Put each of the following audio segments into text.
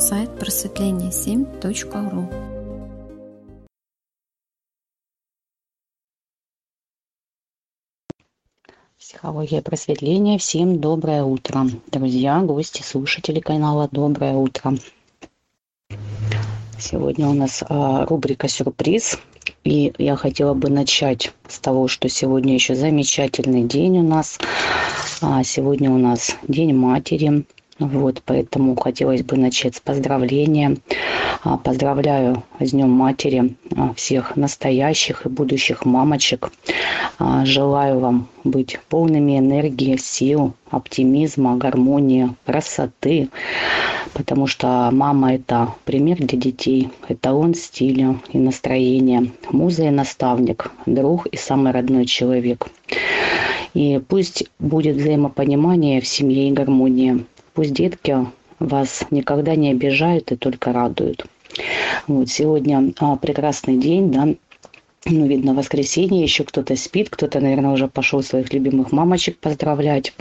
сайт просветление7.ру. Психология просветления. Всем доброе утро. Друзья, гости, слушатели канала Доброе утро. Сегодня у нас а, рубрика «Сюрприз». И я хотела бы начать с того, что сегодня еще замечательный день у нас. А, сегодня у нас День матери. Вот, поэтому хотелось бы начать с поздравления. А, поздравляю с Днем Матери а, всех настоящих и будущих мамочек. А, желаю вам быть полными энергии, сил, оптимизма, гармонии, красоты. Потому что мама – это пример для детей, эталон стиля и настроения, муза и наставник, друг и самый родной человек. И пусть будет взаимопонимание в семье и гармония. Пусть детки вас никогда не обижают и только радуют. Вот сегодня а, прекрасный день, да, ну, видно, воскресенье, еще кто-то спит, кто-то, наверное, уже пошел своих любимых мамочек поздравлять.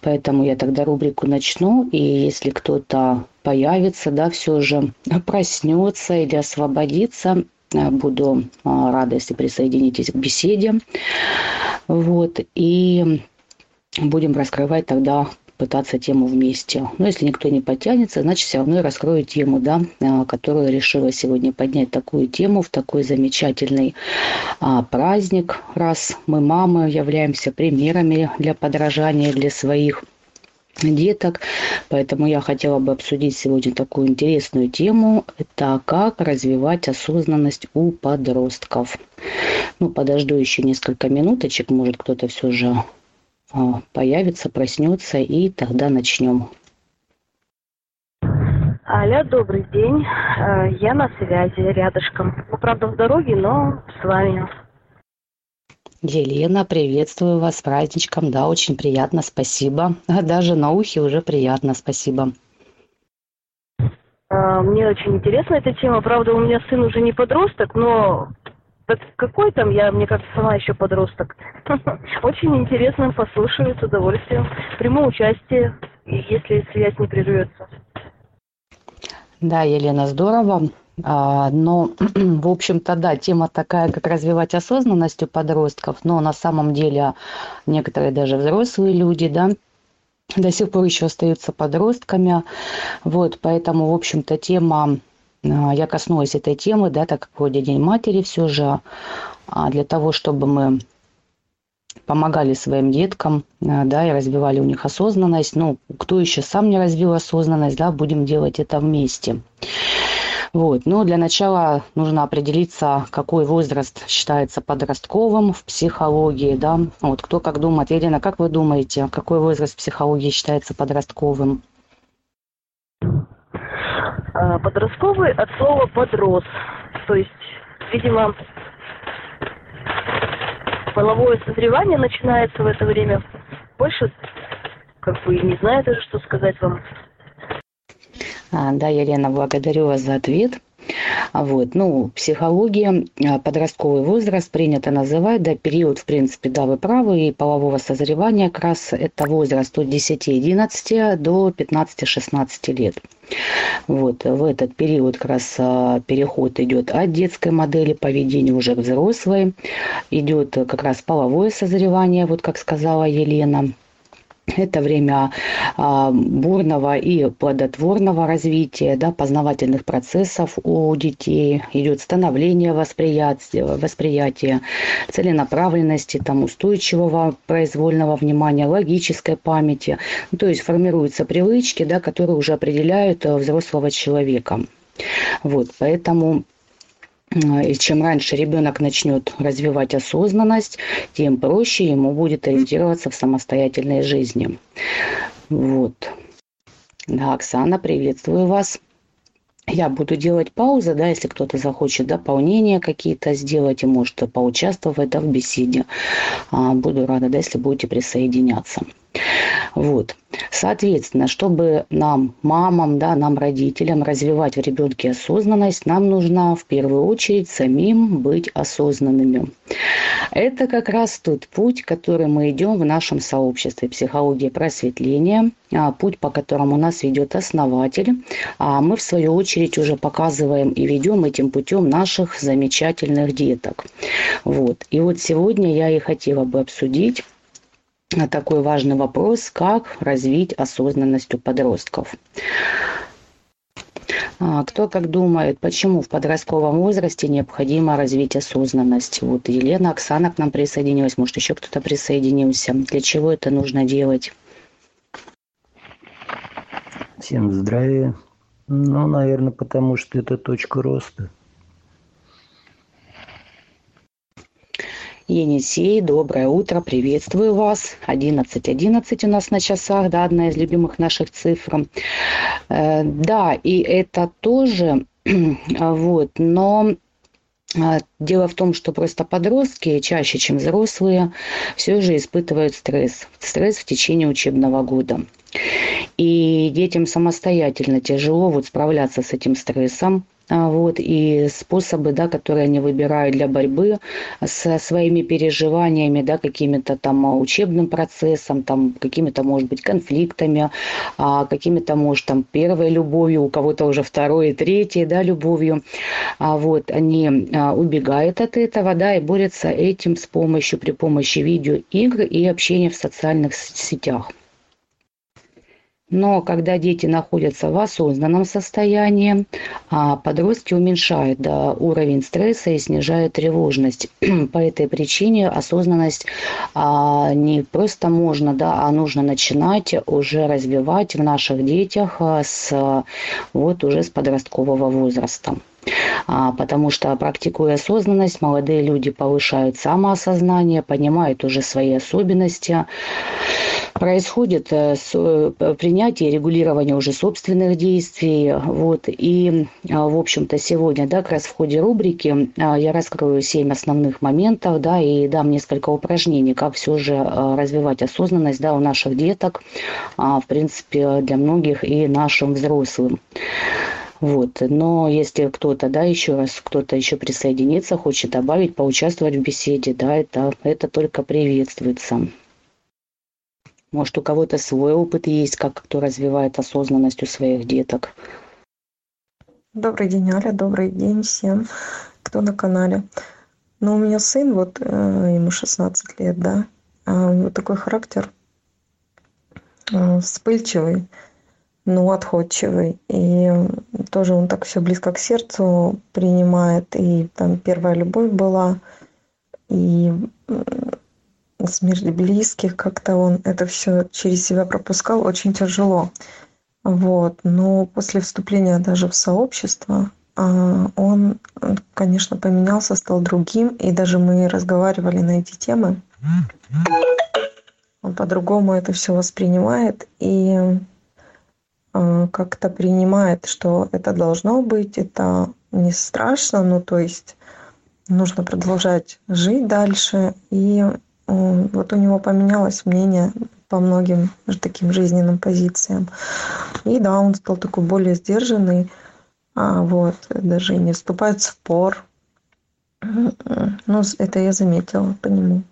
Поэтому я тогда рубрику начну, и если кто-то появится, да, все же проснется или освободится, а, буду а, рада, если присоединитесь к беседе. Вот, и будем раскрывать тогда пытаться тему вместе. Но если никто не подтянется, значит, все равно я раскрою тему, да, а, которую решила сегодня поднять такую тему в такой замечательный а, праздник, раз мы, мамы, являемся примерами для подражания для своих деток. Поэтому я хотела бы обсудить сегодня такую интересную тему. Это как развивать осознанность у подростков. Ну, подожду еще несколько минуточек, может кто-то все же появится, проснется, и тогда начнем. Аля, добрый день. А, я на связи, рядышком. Ну, правда, в дороге, но с вами. Елена, приветствую вас с праздничком. Да, очень приятно, спасибо. Даже на ухе уже приятно, спасибо. А, мне очень интересна эта тема. Правда, у меня сын уже не подросток, но так какой там, я, мне кажется, сама еще подросток. Очень интересно, послушаю с удовольствием. Приму участие, если связь не прервется. Да, Елена, здорово. А, но, в общем-то, да, тема такая, как развивать осознанность у подростков, но на самом деле некоторые даже взрослые люди, да, до сих пор еще остаются подростками. Вот, поэтому, в общем-то, тема я коснулась этой темы, да, так как вроде День матери все же, а, для того, чтобы мы помогали своим деткам, а, да, и развивали у них осознанность. Ну, кто еще сам не развил осознанность, да, будем делать это вместе. Вот. Но для начала нужно определиться, какой возраст считается подростковым в психологии. Да? Вот кто как думает. Елена, как вы думаете, какой возраст в психологии считается подростковым? А, подростковый от слова подрос. То есть, видимо, половое созревание начинается в это время. Больше как бы не знаю даже, что сказать вам. А, да, Елена, благодарю вас за ответ. Вот, ну, психология, а, подростковый возраст принято называть, да, период, в принципе, да, вы правы, и полового созревания как раз это возраст от 10-11 до 15-16 лет. Вот, в этот период как раз а, переход идет от детской модели поведения уже к взрослой, идет как раз половое созревание, вот как сказала Елена, это время а, бурного и плодотворного развития, да, познавательных процессов у детей, идет становление восприятия, восприятия целенаправленности, там, устойчивого произвольного внимания, логической памяти. Ну, то есть формируются привычки, да, которые уже определяют э, взрослого человека. Вот, поэтому и чем раньше ребенок начнет развивать осознанность, тем проще ему будет ориентироваться в самостоятельной жизни. Вот. Да, Оксана, приветствую вас. Я буду делать паузы, да, если кто-то захочет дополнения какие-то сделать и может поучаствовать да, в беседе. А, буду рада, да, если будете присоединяться. Вот. Соответственно, чтобы нам, мамам, да, нам, родителям, развивать в ребенке осознанность, нам нужно в первую очередь самим быть осознанными. Это как раз тот путь, который мы идем в нашем сообществе психологии просветления, а, путь, по которому нас ведет основатель, а мы, в свою очередь, уже показываем и ведем этим путем наших замечательных деток. Вот. И вот сегодня я и хотела бы обсудить такой важный вопрос, как развить осознанность у подростков. А, кто как думает, почему в подростковом возрасте необходимо развить осознанность? Вот Елена, Оксана к нам присоединилась, может еще кто-то присоединился. Для чего это нужно делать? Всем здравия. Ну, наверное, потому что это точка роста. Енисей, доброе утро, приветствую вас. 11.11 11 у нас на часах, да, одна из любимых наших цифр. Э, да, и это тоже, вот, но э, Дело в том, что просто подростки чаще, чем взрослые, все же испытывают стресс. Стресс в течение учебного года. И детям самостоятельно тяжело вот справляться с этим стрессом. А, вот, и способы, да, которые они выбирают для борьбы со своими переживаниями, да, какими-то там учебным процессом, там, какими-то, может быть, конфликтами, а, какими-то, может, там, первой любовью, у кого-то уже второй и третьей, да, любовью, а, вот, они убегают от этого, да, и борются этим с помощью, при помощи видеоигр и общения в социальных сетях. Но когда дети находятся в осознанном состоянии, а подростки уменьшают да, уровень стресса и снижают тревожность. По этой причине осознанность а, не просто можно, да, а нужно начинать уже развивать в наших детях а, с, вот, уже с подросткового возраста. А, потому что практикуя осознанность, молодые люди повышают самоосознание, понимают уже свои особенности, происходит э, э, принятие и регулирование уже собственных действий. Вот. И, а, в общем-то, сегодня, да, как раз в ходе рубрики а, я раскрою семь основных моментов, да, и дам несколько упражнений, как все же развивать осознанность, да, у наших деток, в принципе, для многих и нашим взрослым. Вот. Но если кто-то, да, еще раз кто-то еще присоединится, хочет добавить, поучаствовать в беседе, да, это, это только приветствуется. Может, у кого-то свой опыт есть, как кто развивает осознанность у своих деток. Добрый день, Аля, добрый день всем, кто на канале. Ну, у меня сын, вот э, ему 16 лет, да, а у него такой характер э, вспыльчивый, ну, отходчивый. И тоже он так все близко к сердцу принимает. И там первая любовь была, и смерть близких, как-то он это все через себя пропускал очень тяжело. Вот. Но после вступления даже в сообщество а, он, конечно, поменялся, стал другим, и даже мы разговаривали на эти темы. Он по-другому это все воспринимает и как-то принимает, что это должно быть, это не страшно, ну то есть нужно продолжать жить дальше и вот у него поменялось мнение по многим таким жизненным позициям. И да, он стал такой более сдержанный, а вот, даже не вступает в спор. Ну, это я заметила по нему.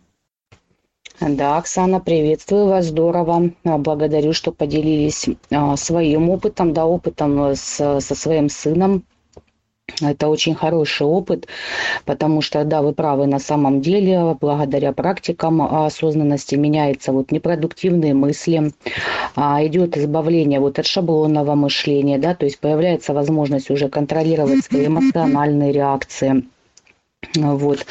Да, Оксана, приветствую вас, здорово. Благодарю, что поделились а, своим опытом, да, опытом с, со своим сыном это очень хороший опыт, потому что, да, вы правы, на самом деле, благодаря практикам осознанности меняются вот непродуктивные мысли, а идет избавление вот от шаблонного мышления, да, то есть появляется возможность уже контролировать свои эмоциональные реакции. Вот.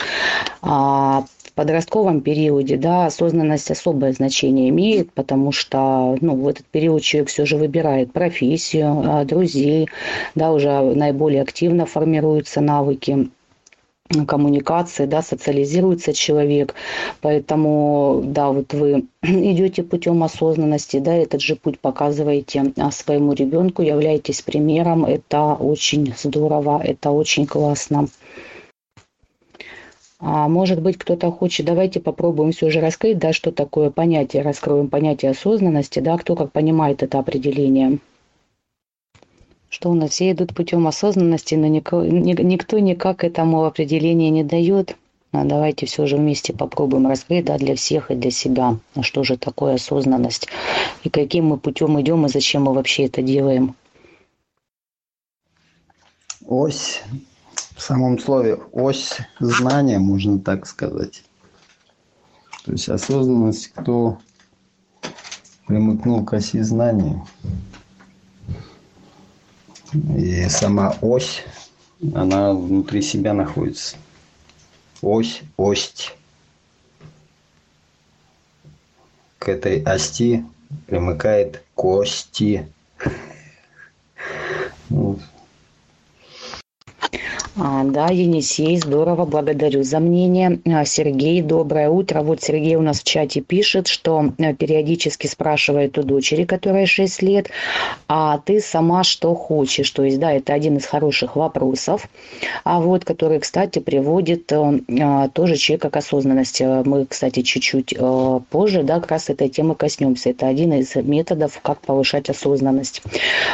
В подростковом периоде, да, осознанность особое значение имеет, потому что, ну, в этот период человек все же выбирает профессию, а, друзей, да, уже наиболее активно формируются навыки коммуникации, да, социализируется человек. Поэтому, да, вот вы идете путем осознанности, да, этот же путь показываете а, своему ребенку, являетесь примером. Это очень здорово, это очень классно. А может быть, кто-то хочет, давайте попробуем все же раскрыть, да, что такое понятие, раскроем понятие осознанности, да, кто как понимает это определение. Что у нас все идут путем осознанности, но никто, никто никак этому определение не дает. А давайте все же вместе попробуем раскрыть да, для всех и для себя, а что же такое осознанность, и каким мы путем идем, и зачем мы вообще это делаем. Ось в самом слове ось знания, можно так сказать. То есть осознанность, кто примыкнул к оси знания. И сама ось, она внутри себя находится. Ось, ость. К этой ости примыкает кости. А, да, Енисей, здорово, благодарю за мнение. А, Сергей, доброе утро. Вот Сергей у нас в чате пишет, что э, периодически спрашивает у дочери, которая 6 лет, а ты сама что хочешь? То есть, да, это один из хороших вопросов, а вот, который, кстати, приводит э, а, тоже человека к осознанности. Мы, кстати, чуть-чуть э, позже, да, как раз этой темы коснемся. Это один из методов, как повышать осознанность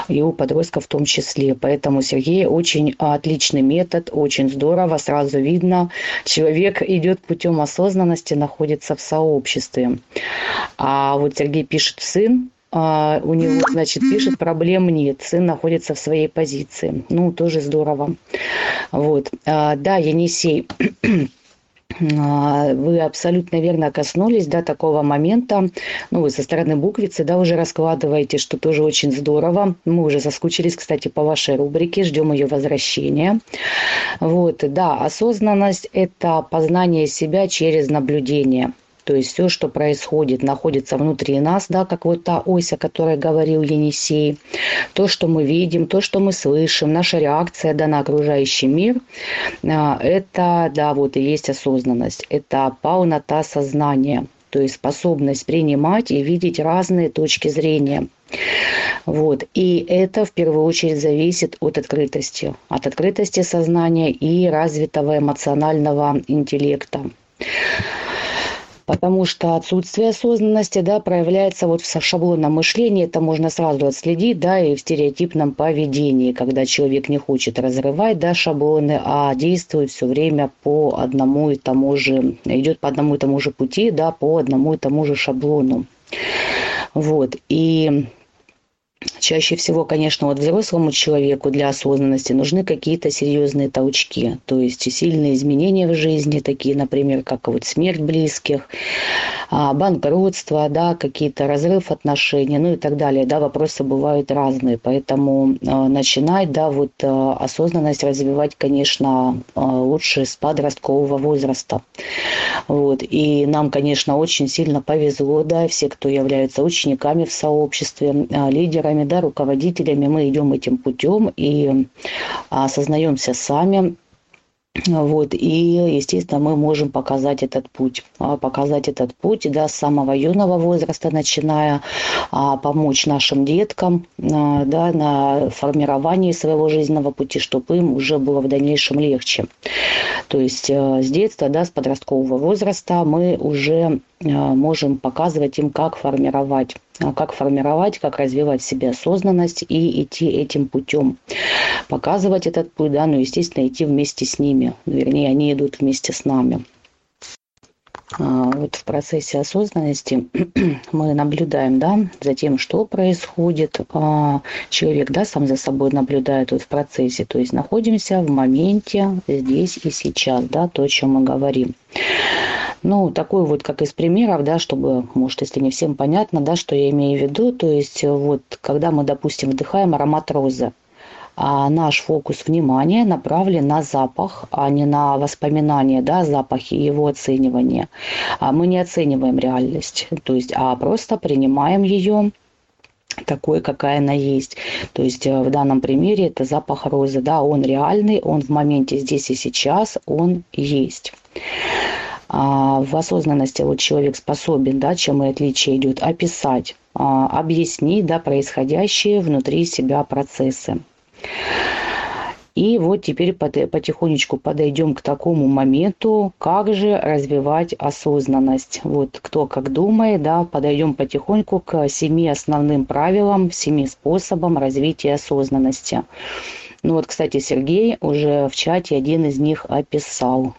и у подростков в том числе. Поэтому Сергей очень отличный метод метод, очень здорово, сразу видно, человек идет путем осознанности, находится в сообществе. А вот Сергей пишет сын, а у него, значит, пишет, проблем нет, сын находится в своей позиции. Ну, тоже здорово. Вот. А, да, Енисей, вы абсолютно верно коснулись, да, такого момента. Ну, вы со стороны буквицы, да, уже раскладываете, что тоже очень здорово. Мы уже соскучились, кстати, по вашей рубрике, ждем ее возвращения. Вот, да, осознанность – это познание себя через наблюдение – то есть все, что происходит, находится внутри нас, да, как вот та ось, о которой говорил Енисей. То, что мы видим, то, что мы слышим, наша реакция да, на окружающий мир, а, это, да, вот и есть осознанность. Это полнота сознания, то есть способность принимать и видеть разные точки зрения. Вот. И это в первую очередь зависит от открытости, от открытости сознания и развитого эмоционального интеллекта потому что отсутствие осознанности, да, проявляется вот в шаблонном мышлении, это можно сразу отследить, да, и в стереотипном поведении, когда человек не хочет разрывать, да, шаблоны, а действует все время по одному и тому же, идет по одному и тому же пути, да, по одному и тому же шаблону. Вот, и Чаще всего, конечно, вот взрослому человеку для осознанности нужны какие-то серьезные толчки, то есть сильные изменения в жизни, такие, например, как вот смерть близких, а, банкротство, да, какие-то разрыв отношений, ну и так далее, да, вопросы бывают разные, поэтому э, начинать, да, вот э, осознанность развивать, конечно, лучше с подросткового возраста, вот, и нам, конечно, очень сильно повезло, да, все, кто являются учениками в сообществе, лидерами, лидерами, да, руководителями, мы идем этим путем и осознаемся сами, вот, и, естественно, мы можем показать этот путь, а, показать этот путь, да, с самого юного возраста, начиная а, помочь нашим деткам, а, да, на формировании своего жизненного пути, чтобы им уже было в дальнейшем легче. То есть э, с детства, да, с подросткового возраста мы уже э, можем показывать им, как формировать как формировать, как развивать в себе осознанность и идти этим путем. Показывать этот путь, да, ну, естественно, идти вместе с ними. Вернее, они идут вместе с нами. А, вот в процессе осознанности мы наблюдаем да, за тем, что происходит. А, человек да, сам за собой наблюдает вот в процессе. То есть находимся в моменте здесь и сейчас, да, то, о чем мы говорим. Ну, такой вот, как из примеров, да, чтобы, может, если не всем понятно, да, что я имею в виду, то есть вот, когда мы, допустим, вдыхаем аромат розы, наш фокус внимания направлен на запах, а не на воспоминания, да, запахи и его оценивание. А мы не оцениваем реальность, то есть, а просто принимаем ее такой, какая она есть. То есть э, в данном примере это запах розы, да, он реальный, он в моменте здесь и сейчас, он есть. А в осознанности вот человек способен, да, чем и отличие идет, описать, а, объяснить, да, происходящие внутри себя процессы. И вот теперь потихонечку подойдем к такому моменту, как же развивать осознанность. Вот кто как думает, да, подойдем потихоньку к семи основным правилам, семи способам развития осознанности. Ну вот, кстати, Сергей уже в чате один из них описал.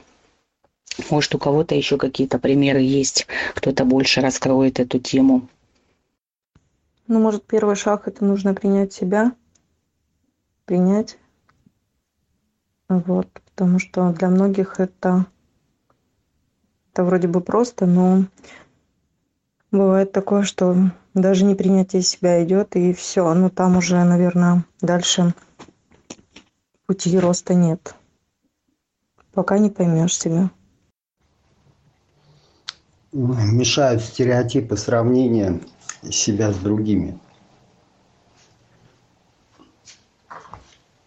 Может, у кого-то еще какие-то примеры есть, кто-то больше раскроет эту тему. Ну, может, первый шаг это нужно принять себя, принять. Вот, потому что для многих это, это вроде бы просто, но бывает такое, что даже не принятие себя идет, и все. Ну, там уже, наверное, дальше пути роста нет. Пока не поймешь себя. Мешают стереотипы сравнения себя с другими.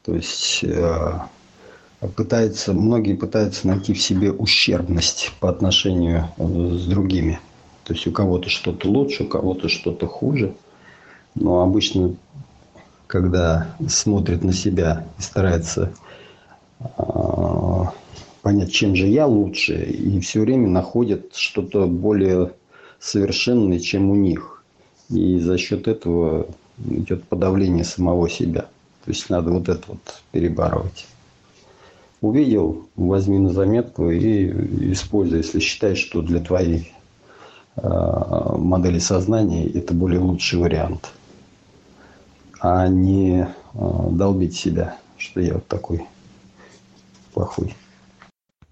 То есть э, пытаются, многие пытаются найти в себе ущербность по отношению с другими. То есть у кого-то что-то лучше, у кого-то что-то хуже. Но обычно когда смотрит на себя и старается э, понять, чем же я лучше, и все время находит что-то более совершенное, чем у них. И за счет этого идет подавление самого себя. То есть надо вот это вот перебарывать. Увидел, возьми на заметку и используй, если считаешь, что для твоей э, модели сознания это более лучший вариант а не а, долбить себя, что я вот такой плохой.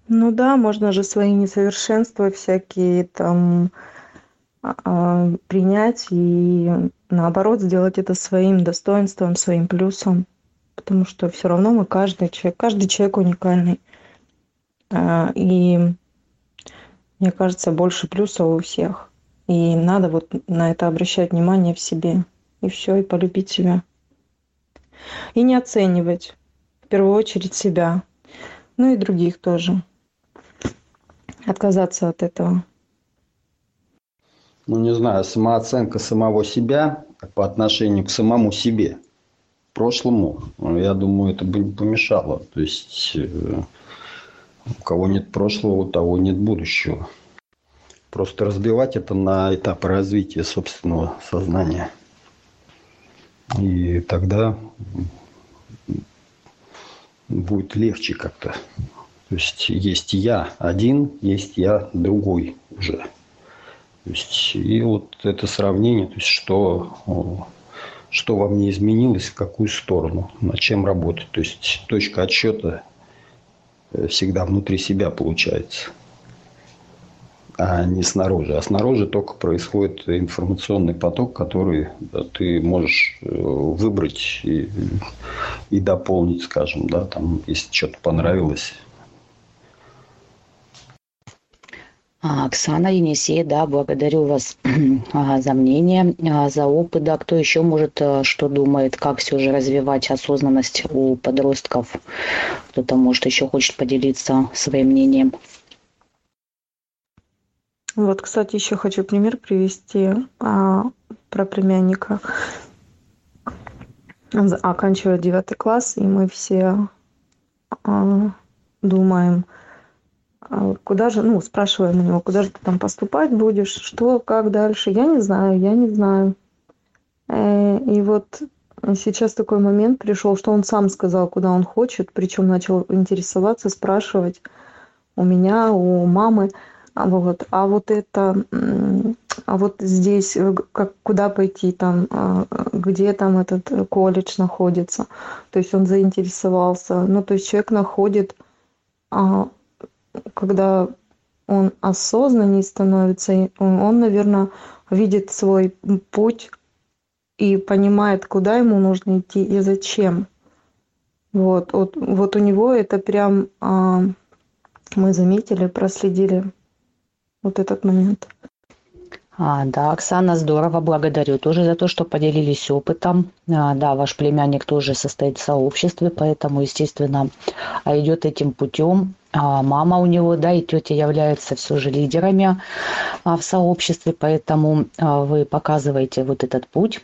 Ну да, можно же свои несовершенства всякие там принять и наоборот сделать это своим достоинством, своим плюсом, потому что все равно мы каждый человек, каждый человек уникальный. А, и мне кажется, больше плюсов у всех. И надо вот на это обращать внимание в себе и все, и полюбить себя. И не оценивать, в первую очередь, себя, ну и других тоже. Отказаться от этого. Ну, не знаю, самооценка самого себя по отношению к самому себе, прошлому, я думаю, это бы не помешало. То есть, э, у кого нет прошлого, у того нет будущего. Просто разбивать это на этапы развития собственного сознания – и тогда будет легче как-то. То есть есть я один, есть я другой уже. То есть, и вот это сравнение, то есть что, что во мне изменилось, в какую сторону, над чем работать. То есть точка отсчета всегда внутри себя получается а не снаружи. А снаружи только происходит информационный поток, который ты можешь э, выбрать и, и дополнить, скажем, да, там, если что-то понравилось. А, Оксана Енисей, да, благодарю вас а, за мнение, а, за опыт. Да, кто еще может, что думает, как все же развивать осознанность у подростков? Кто-то, может, еще хочет поделиться своим мнением. Вот, кстати, еще хочу пример привести а, про племянника. Он оканчивает девятый класс, и мы все а, думаем, а, куда же, ну, спрашиваем у него, куда же ты там поступать будешь, что, как дальше. Я не знаю, я не знаю. Э, и вот сейчас такой момент пришел, что он сам сказал, куда он хочет, причем начал интересоваться, спрашивать у меня, у мамы. А вот, а вот это, а вот здесь, э, как, куда пойти там, а, где там этот колледж находится. То есть он заинтересовался. Ну, то есть человек находит, а, когда он осознаннее становится, он, он, наверное, видит свой путь и понимает, куда ему нужно идти и зачем. Вот, вот, вот у него это прям а, мы заметили, проследили вот этот момент. А, да, Оксана, здорово, благодарю тоже за то, что поделились опытом. А, да, ваш племянник тоже состоит в сообществе, поэтому, естественно, а идет этим путем. А, мама у него, да, и тетя являются все же лидерами а, в сообществе, поэтому а, вы показываете вот этот путь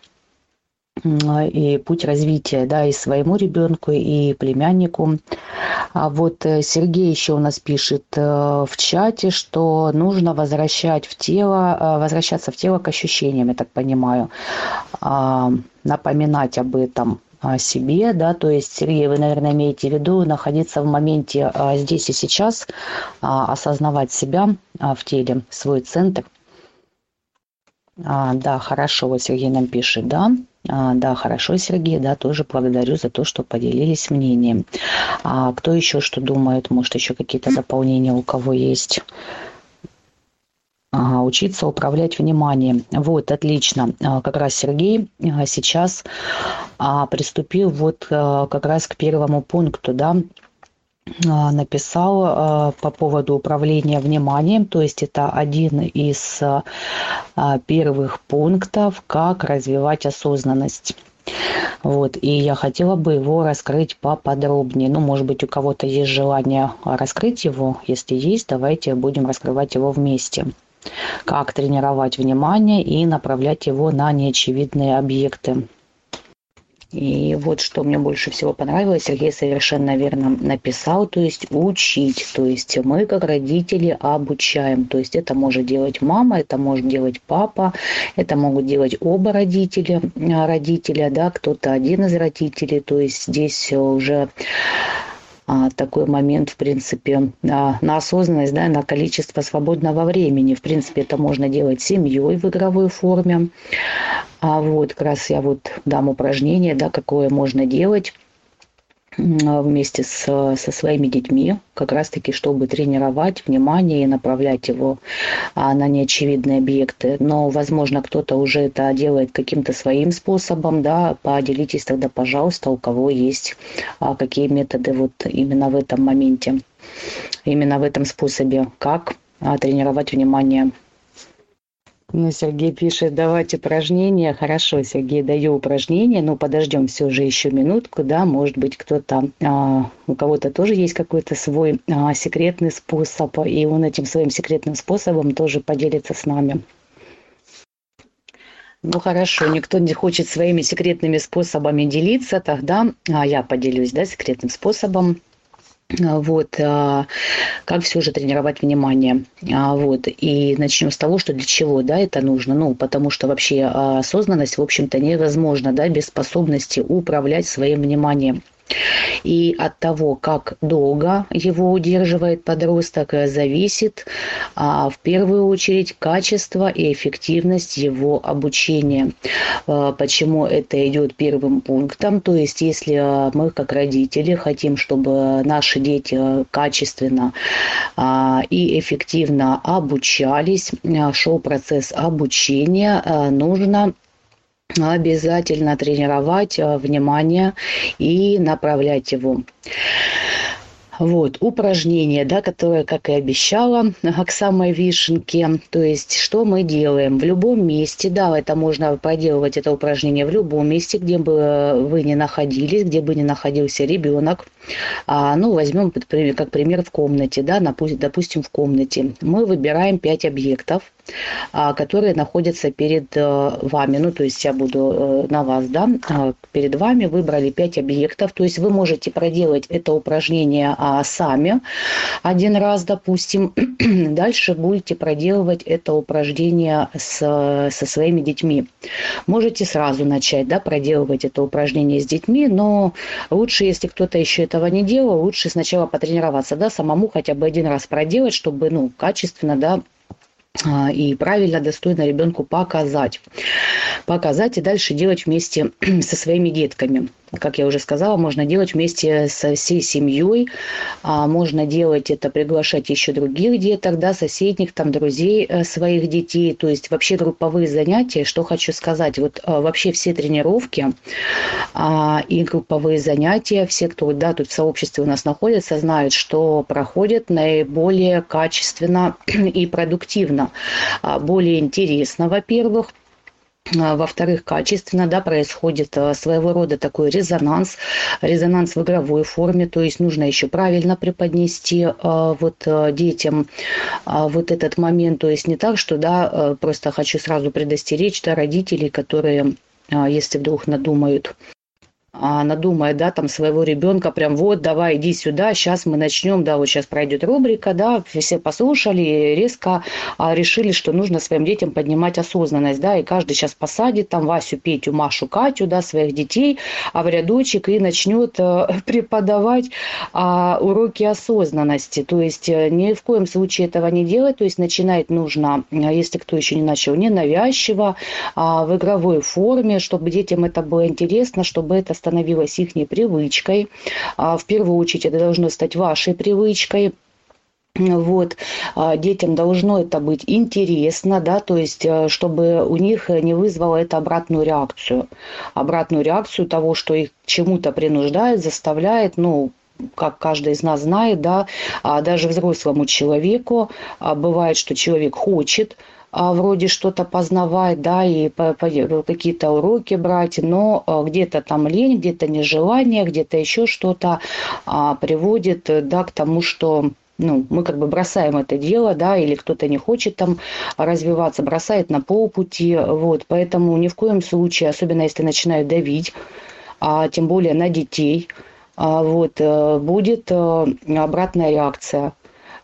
и путь развития, да, и своему ребенку, и племяннику. А вот э, Сергей еще у нас пишет э, в чате, что нужно возвращать в тело, э, возвращаться в тело к ощущениям, я так понимаю, напоминать об этом себе, да, то есть, Сергей, вы, наверное, имеете в виду находиться в моменте а, здесь и сейчас, а, осознавать себя а, в теле, свой центр. А, да, хорошо, вот Сергей нам пишет, да. А, да, хорошо, Сергей, да, тоже благодарю за то, что поделились мнением. А кто еще что думает? Может, еще какие-то дополнения у кого есть? Ага, учиться управлять вниманием. Вот, отлично. А, как раз Сергей а, сейчас а, приступил вот как раз к первому пункту, да, написал по поводу управления вниманием, то есть это один из первых пунктов, как развивать осознанность. Вот, и я хотела бы его раскрыть поподробнее. Ну, может быть, у кого-то есть желание раскрыть его. Если есть, давайте будем раскрывать его вместе. Как тренировать внимание и направлять его на неочевидные объекты. И вот что мне больше всего понравилось, Сергей совершенно верно написал, то есть учить, то есть мы как родители обучаем, то есть это может делать мама, это может делать папа, это могут делать оба родителя, родителя, да, кто-то один из родителей, то есть здесь уже такой момент, в принципе, а, на осознанность, да, на количество свободного времени. В принципе, это можно делать семьей в игровой форме. А вот как раз я вот дам упражнение, да, какое можно делать вместе с, со своими детьми, как раз-таки, чтобы тренировать внимание и направлять его а, на неочевидные объекты. Но, возможно, кто-то уже это делает каким-то своим способом, да, поделитесь тогда, пожалуйста, у кого есть а, какие методы вот именно в этом моменте, именно в этом способе, как а, тренировать внимание ну, Сергей пишет, давать упражнения. Хорошо, Сергей, даю упражнения, но подождем все же еще минутку, да, может быть, кто-то, а, у кого-то тоже есть какой-то свой а, секретный способ, и он этим своим секретным способом тоже поделится с нами. Ну хорошо, никто не хочет своими секретными способами делиться, тогда а, я поделюсь, да, секретным способом. А, вот, а, как все же тренировать внимание. А, вот, и начнем с того, что для чего, да, это нужно. Ну, потому что вообще осознанность, в общем-то, невозможна, да, без способности управлять своим вниманием. И от того, как долго его удерживает подросток, зависит а, в первую очередь качество и эффективность его обучения. А, почему это идет первым пунктом? То есть, если мы как родители хотим, чтобы наши дети качественно а, и эффективно обучались, шел процесс обучения, нужно обязательно тренировать э, внимание и направлять его. Вот, упражнение, да, которое, как и обещала, к самой вишенке. То есть, что мы делаем? В любом месте, да, это можно проделывать это упражнение в любом месте, где бы вы ни находились, где бы ни находился ребенок. А, ну, возьмем как пример в комнате, да, допустим, в комнате. Мы выбираем 5 объектов, которые находятся перед э, вами. Ну, то есть я буду э, на вас, да, а, перед вами выбрали 5 объектов. То есть вы можете проделать это упражнение а, сами один раз, допустим. Дальше будете проделывать это упражнение с, со своими детьми. Можете сразу начать, да, проделывать это упражнение с детьми, но лучше, если кто-то еще этого не делал, лучше сначала потренироваться, да, самому хотя бы один раз проделать, чтобы, ну, качественно, да, а, и правильно, достойно ребенку показать. Показать и дальше делать вместе со своими детками как я уже сказала, можно делать вместе со всей семьей, а можно делать это, приглашать еще других деток, да, соседних, там, друзей э, своих детей, то есть вообще групповые занятия, что хочу сказать, вот э, вообще все тренировки а, и групповые занятия, все, кто, да, тут в сообществе у нас находится, знают, что проходят наиболее качественно и продуктивно, а, более интересно, во-первых, во-вторых, качественно да, происходит а, своего рода такой резонанс, резонанс в игровой форме, то есть нужно еще правильно преподнести а, вот детям вот этот момент, то есть не так, что да, просто хочу сразу предостеречь да, родителей, которые а, если вдруг надумают она думает, да, там своего ребенка прям вот, давай, иди сюда, сейчас мы начнем, да, вот сейчас пройдет рубрика, да, все послушали резко а, решили, что нужно своим детям поднимать осознанность, да, и каждый сейчас посадит там Васю, Петю, Машу, Катю, да, своих детей, а в рядочек и начнет а, преподавать а, уроки осознанности, то есть э, ни в коем случае этого не делать, то есть начинать нужно, если кто еще не начал, не навязчиво, а в игровой форме, чтобы детям это было интересно, чтобы это становилось их привычкой. А в первую очередь это должно стать вашей привычкой. Вот, а детям должно это быть интересно, да, то есть, э, чтобы у них не вызвало это обратную реакцию. Обратную реакцию того, что их чему-то принуждает, заставляет, ну, как каждый из нас знает, да, а даже взрослому человеку бывает, что человек хочет вроде что-то познавать, да, и какие-то уроки брать, но а, где-то там лень, где-то нежелание, где-то еще что-то а, приводит, да, к тому, что ну, мы как бы бросаем это дело, да, или кто-то не хочет там развиваться, бросает на полпути, вот, поэтому ни в коем случае, особенно если начинают давить, а тем более на детей, а, вот, э, будет э, обратная реакция,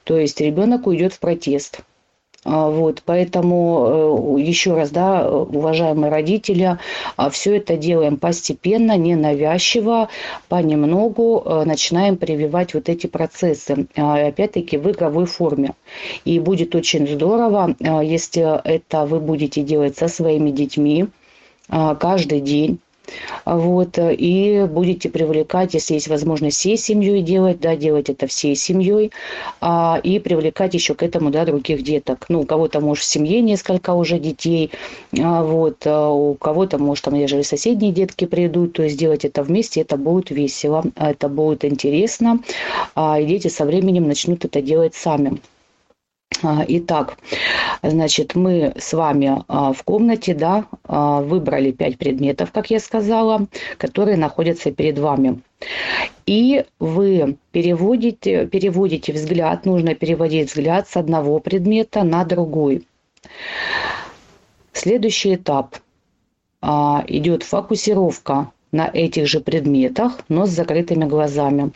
то есть ребенок уйдет в протест, а, вот, поэтому э, еще раз, да, уважаемые родители, а, все это делаем постепенно, ненавязчиво, понемногу э, начинаем прививать вот эти процессы, а, опять-таки в игровой форме. И будет очень здорово, если это вы будете делать со своими детьми каждый день вот, и будете привлекать, если есть возможность всей семьей делать, да, делать это всей семьей, а, и привлекать еще к этому, да, других деток. Ну, у кого-то, может, в семье несколько уже детей, а, вот, а у кого-то, может, там, ежели соседние детки придут, то есть делать это вместе, это будет весело, это будет интересно, а, и дети со временем начнут это делать сами. А, итак, значит, мы с вами а, в комнате, да, а, выбрали пять предметов, как я сказала, которые находятся перед вами. И вы переводите, переводите взгляд, нужно переводить взгляд с одного предмета на другой. Следующий этап. Идет фокусировка на этих же предметах, но с закрытыми глазами.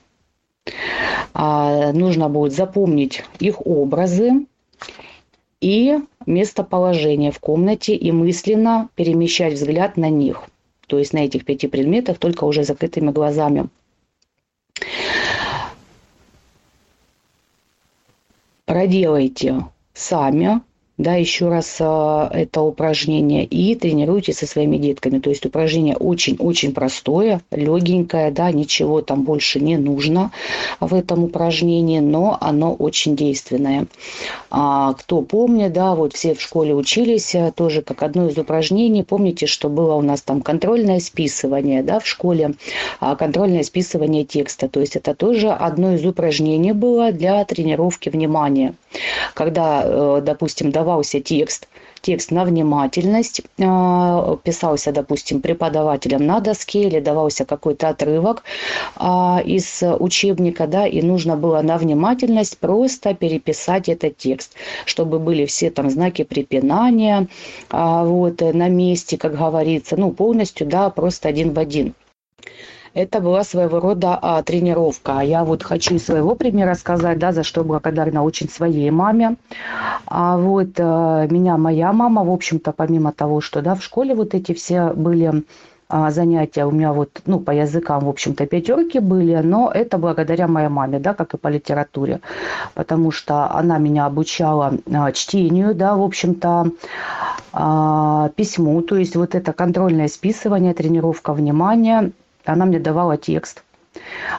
Нужно будет запомнить их образы, и местоположение в комнате и мысленно перемещать взгляд на них, то есть на этих пяти предметах, только уже закрытыми глазами. Проделайте сами, да, еще раз а, это упражнение и тренируйте со своими детками. То есть упражнение очень-очень простое, легенькое, да, ничего там больше не нужно в этом упражнении, но оно очень действенное. А, кто помнит, да, вот все в школе учились, а, тоже как одно из упражнений, помните, что было у нас там контрольное списывание, да, в школе, а, контрольное списывание текста. То есть это тоже одно из упражнений было для тренировки внимания. Когда, э, допустим, давался текст, текст на внимательность, э, писался, допустим, преподавателем на доске или давался какой-то отрывок а, из учебника, да, и нужно было на внимательность просто переписать этот текст, чтобы были все там знаки препинания, а, вот, на месте, как говорится, ну, полностью, да, просто один в один это была своего рода а, тренировка. Я вот хочу своего примера сказать, да, за что благодарна очень своей маме. А вот а, меня моя мама, в общем-то, помимо того, что, да, в школе вот эти все были а, занятия у меня вот, ну, по языкам, в общем-то, пятерки были, но это благодаря моей маме, да, как и по литературе, потому что она меня обучала а, чтению, да, в общем-то, а, письму, то есть вот это контрольное списывание, тренировка внимания – она мне давала текст.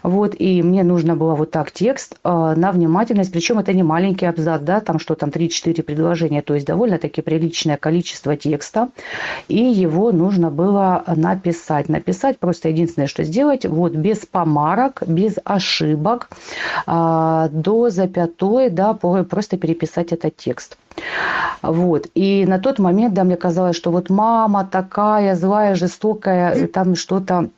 Вот, и мне нужно было вот так текст э, на внимательность, причем это не маленький абзац, да, там что там 3-4 предложения, то есть довольно-таки приличное количество текста, и его нужно было написать. Написать просто единственное, что сделать, вот без помарок, без ошибок, э, до запятой, да, просто переписать этот текст. Вот. И на тот момент, да, мне казалось, что вот мама такая злая, жестокая, там что-то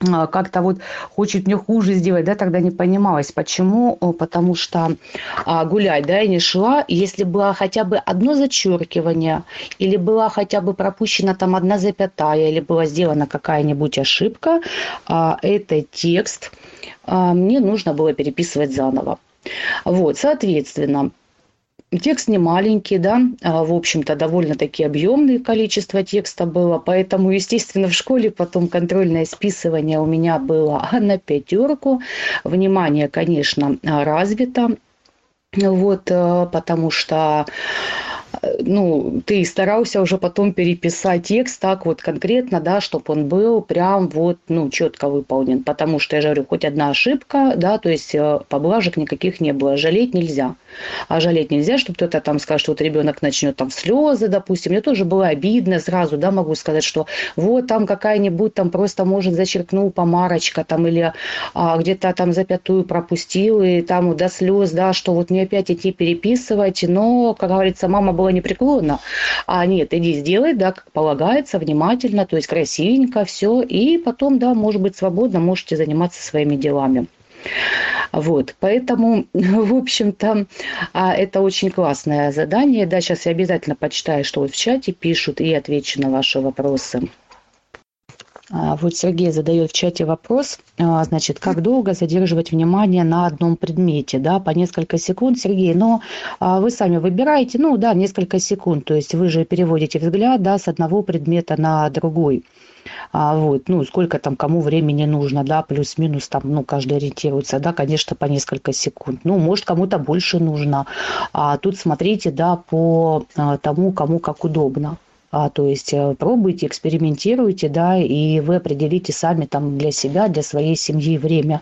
как-то вот хочет мне хуже сделать, да, тогда не понималось, почему, потому что а, гулять, да, я не шла, если было хотя бы одно зачеркивание, или была хотя бы пропущена там одна запятая, или была сделана какая-нибудь ошибка, а, этот текст а, мне нужно было переписывать заново. Вот, соответственно, Текст не маленький, да, а, в общем-то, довольно-таки объемное количество текста было, поэтому, естественно, в школе потом контрольное списывание у меня было на пятерку. Внимание, конечно, развито, вот, э, потому что ну, ты старался уже потом переписать текст так вот конкретно, да, чтобы он был прям вот, ну, четко выполнен. Потому что, я же говорю, хоть одна ошибка, да, то есть э, поблажек никаких не было. Жалеть нельзя. А жалеть нельзя, чтобы кто-то там скажет, что вот ребенок начнет там слезы, допустим. Мне тоже было обидно сразу, да, могу сказать, что вот там какая-нибудь там просто, может, зачеркнул помарочка там или а, где-то там запятую пропустил и там до слез, да, что вот мне опять идти переписывать. Но, как говорится, мама была непреклонна. А нет, иди сделай, да, как полагается, внимательно, то есть красивенько все. И потом, да, может быть, свободно можете заниматься своими делами. Вот, поэтому, в общем-то, а, это очень классное задание. Да, сейчас я обязательно почитаю, что вот в чате пишут, и отвечу на ваши вопросы. А, вот Сергей задает в чате вопрос, а, значит, как долго задерживать внимание на одном предмете, да, по несколько секунд, Сергей, но а, вы сами выбираете, ну, да, несколько секунд, то есть вы же переводите взгляд, да, с одного предмета на другой. А, вот, ну, сколько там кому времени нужно, да, плюс-минус там, ну, каждый ориентируется, да, конечно, по несколько секунд. Ну, может, кому-то больше нужно. А тут смотрите, да, по тому, кому как удобно. А, то есть э, пробуйте, экспериментируйте, да, и вы определите сами там для себя, для своей семьи время,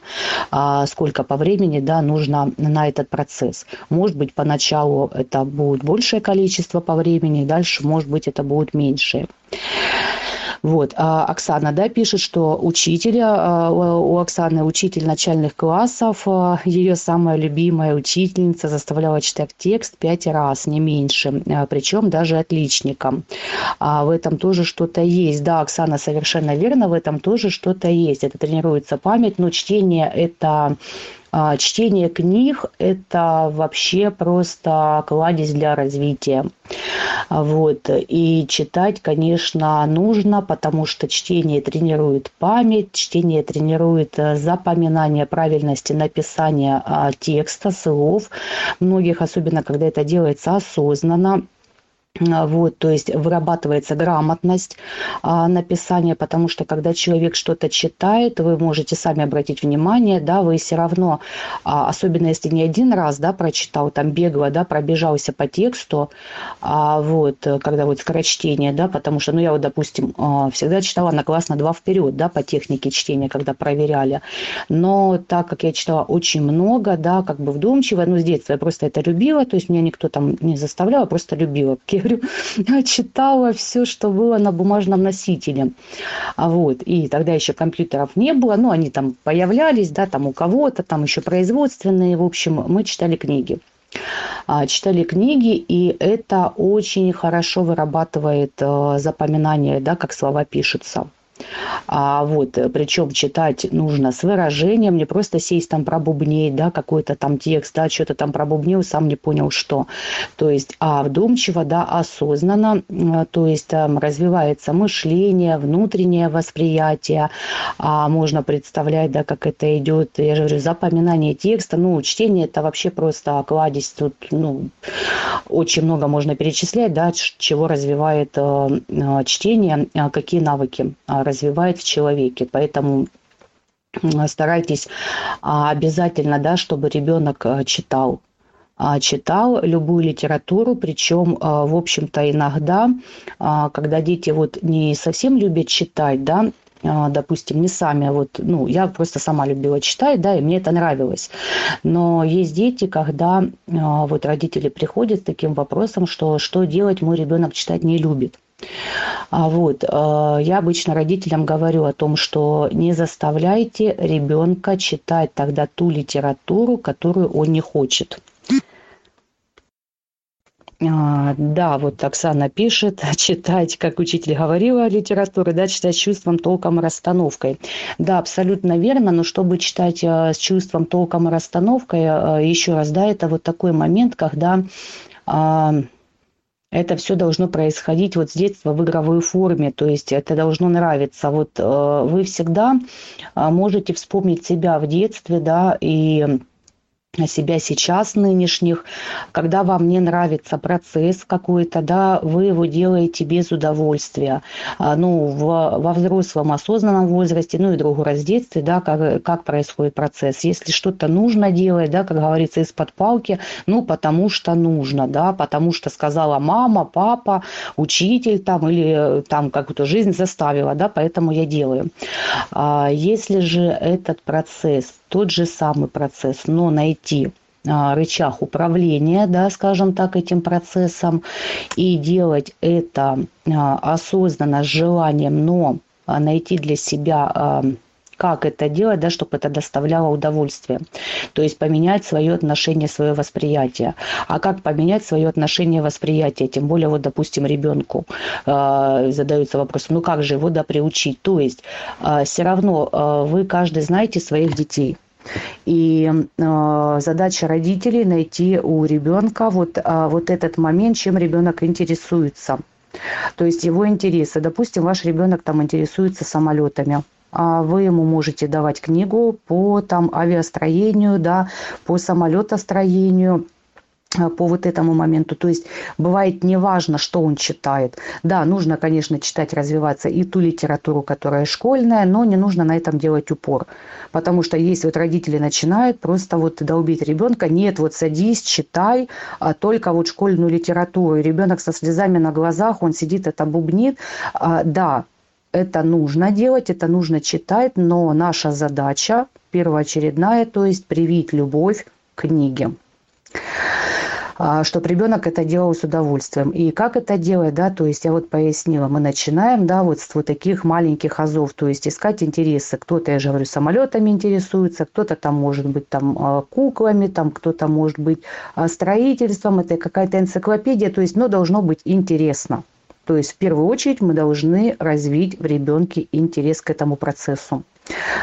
а, сколько по времени, да, нужно на этот процесс. Может быть, поначалу это будет большее количество по времени, дальше, может быть, это будет меньшее. Вот. А Оксана, да, пишет, что учителя, а, у Оксаны учитель начальных классов, а, ее самая любимая учительница заставляла читать текст пять раз, не меньше, а, причем даже отличникам. А в этом тоже что-то есть. Да, Оксана совершенно верно, в этом тоже что-то есть. Это тренируется память, но чтение это чтение книг – это вообще просто кладезь для развития. Вот. И читать, конечно, нужно, потому что чтение тренирует память, чтение тренирует э, запоминание правильности написания а, текста, слов. Многих, особенно когда это делается осознанно, а, вот, то есть вырабатывается грамотность а, написания, потому что когда человек что-то читает, вы можете сами обратить внимание, да, вы все равно, а, особенно если не один раз, да, прочитал, там бегло, да, пробежался по тексту, а, вот, когда вот скорочтение, да, потому что, ну, я вот, допустим, а, всегда читала на класс на два вперед, да, по технике чтения, когда проверяли, но так как я читала очень много, да, как бы вдумчиво, ну, с детства я просто это любила, то есть меня никто там не заставлял, просто любила, говорю, читала все, что было на бумажном носителе. А вот. И тогда еще компьютеров не было, ну, они там появлялись, да, там у кого-то, там еще производственные, в общем, мы читали книги а, читали книги, и это очень хорошо вырабатывает э, запоминание, да, как слова пишутся. А вот, э, причем читать нужно с выражением, не просто сесть там пробубнеть, да, какой-то там текст, да, что-то там пробубнил, сам не понял, что. То есть, а вдумчиво, да, осознанно, то есть там развивается мышление, внутреннее восприятие, а можно представлять, да, как это идет, я же говорю, запоминание текста, ну, чтение это вообще просто кладезь, тут, ну, очень много можно перечислять, да, чего развивает э, э чтение, э, какие навыки э, развивает в человеке. Поэтому старайтесь а, обязательно, да, чтобы ребенок а, читал а, читал любую литературу, причем, в общем-то, иногда, когда дети вот не совсем любят читать, да, допустим, не сами, вот, ну, я просто сама любила читать, да, и мне это нравилось. Но есть дети, когда вот родители приходят с таким вопросом, что что делать, мой ребенок читать не любит. А вот, э, я обычно родителям говорю о том, что не заставляйте ребенка читать тогда ту литературу, которую он не хочет. А, да, вот Оксана пишет, читать, как учитель говорила, литературы, да, читать с чувством, толком и расстановкой. Да, абсолютно верно, но чтобы читать а, с чувством, толком и расстановкой, а, еще раз, да, это вот такой момент, когда а, это все должно происходить вот с детства в игровой форме, то есть это должно нравиться. Вот э, вы всегда э, можете вспомнить себя в детстве, да, и себя сейчас нынешних, когда вам не нравится процесс какой-то, да, вы его делаете без удовольствия. А, ну, в, во взрослом осознанном возрасте, ну и другу раз детстве, да, как, как происходит процесс. Если что-то нужно делать, да, как говорится, из-под палки, ну, потому что нужно, да, потому что сказала мама, папа, учитель там или там как-то жизнь заставила, да, поэтому я делаю. А если же этот процесс тот же самый процесс, но найти а, рычаг управления, да, скажем так, этим процессом и делать это а, осознанно с желанием, но а, найти для себя как это делать, да, чтобы это доставляло удовольствие. То есть поменять свое отношение, свое восприятие. А как поменять свое отношение, восприятие? Тем более, вот, допустим, ребенку э, задаются вопросом, ну как же его да, приучить? То есть э, все равно э, вы каждый знаете своих детей. И э, задача родителей найти у ребенка вот, э, вот этот момент, чем ребенок интересуется. То есть его интересы. Допустим, ваш ребенок там интересуется самолетами вы ему можете давать книгу по там авиастроению, да, по самолетостроению, Э, по вот этому моменту. То есть бывает неважно, что он читает. Да, нужно, конечно, читать, развиваться и ту литературу, которая школьная, но не нужно на этом делать упор. Потому что если вот родители начинают просто вот долбить ребенка, нет, вот садись, читай, а только вот школьную литературу. И ребенок со слезами на глазах, он сидит, это бубнит. А, да, это нужно делать, это нужно читать, но наша задача первоочередная, то есть привить любовь к книге. А, чтобы ребенок это делал с удовольствием. И как это делать, да, то есть я вот пояснила, мы начинаем, да, вот с вот таких маленьких азов, то есть искать интересы. Кто-то, я же говорю, самолетами интересуется, кто-то там может быть там а, куклами, там кто-то может быть а, строительством, это какая-то энциклопедия, то есть, но должно быть интересно. То есть в первую очередь мы должны развить в ребенке интерес к этому процессу.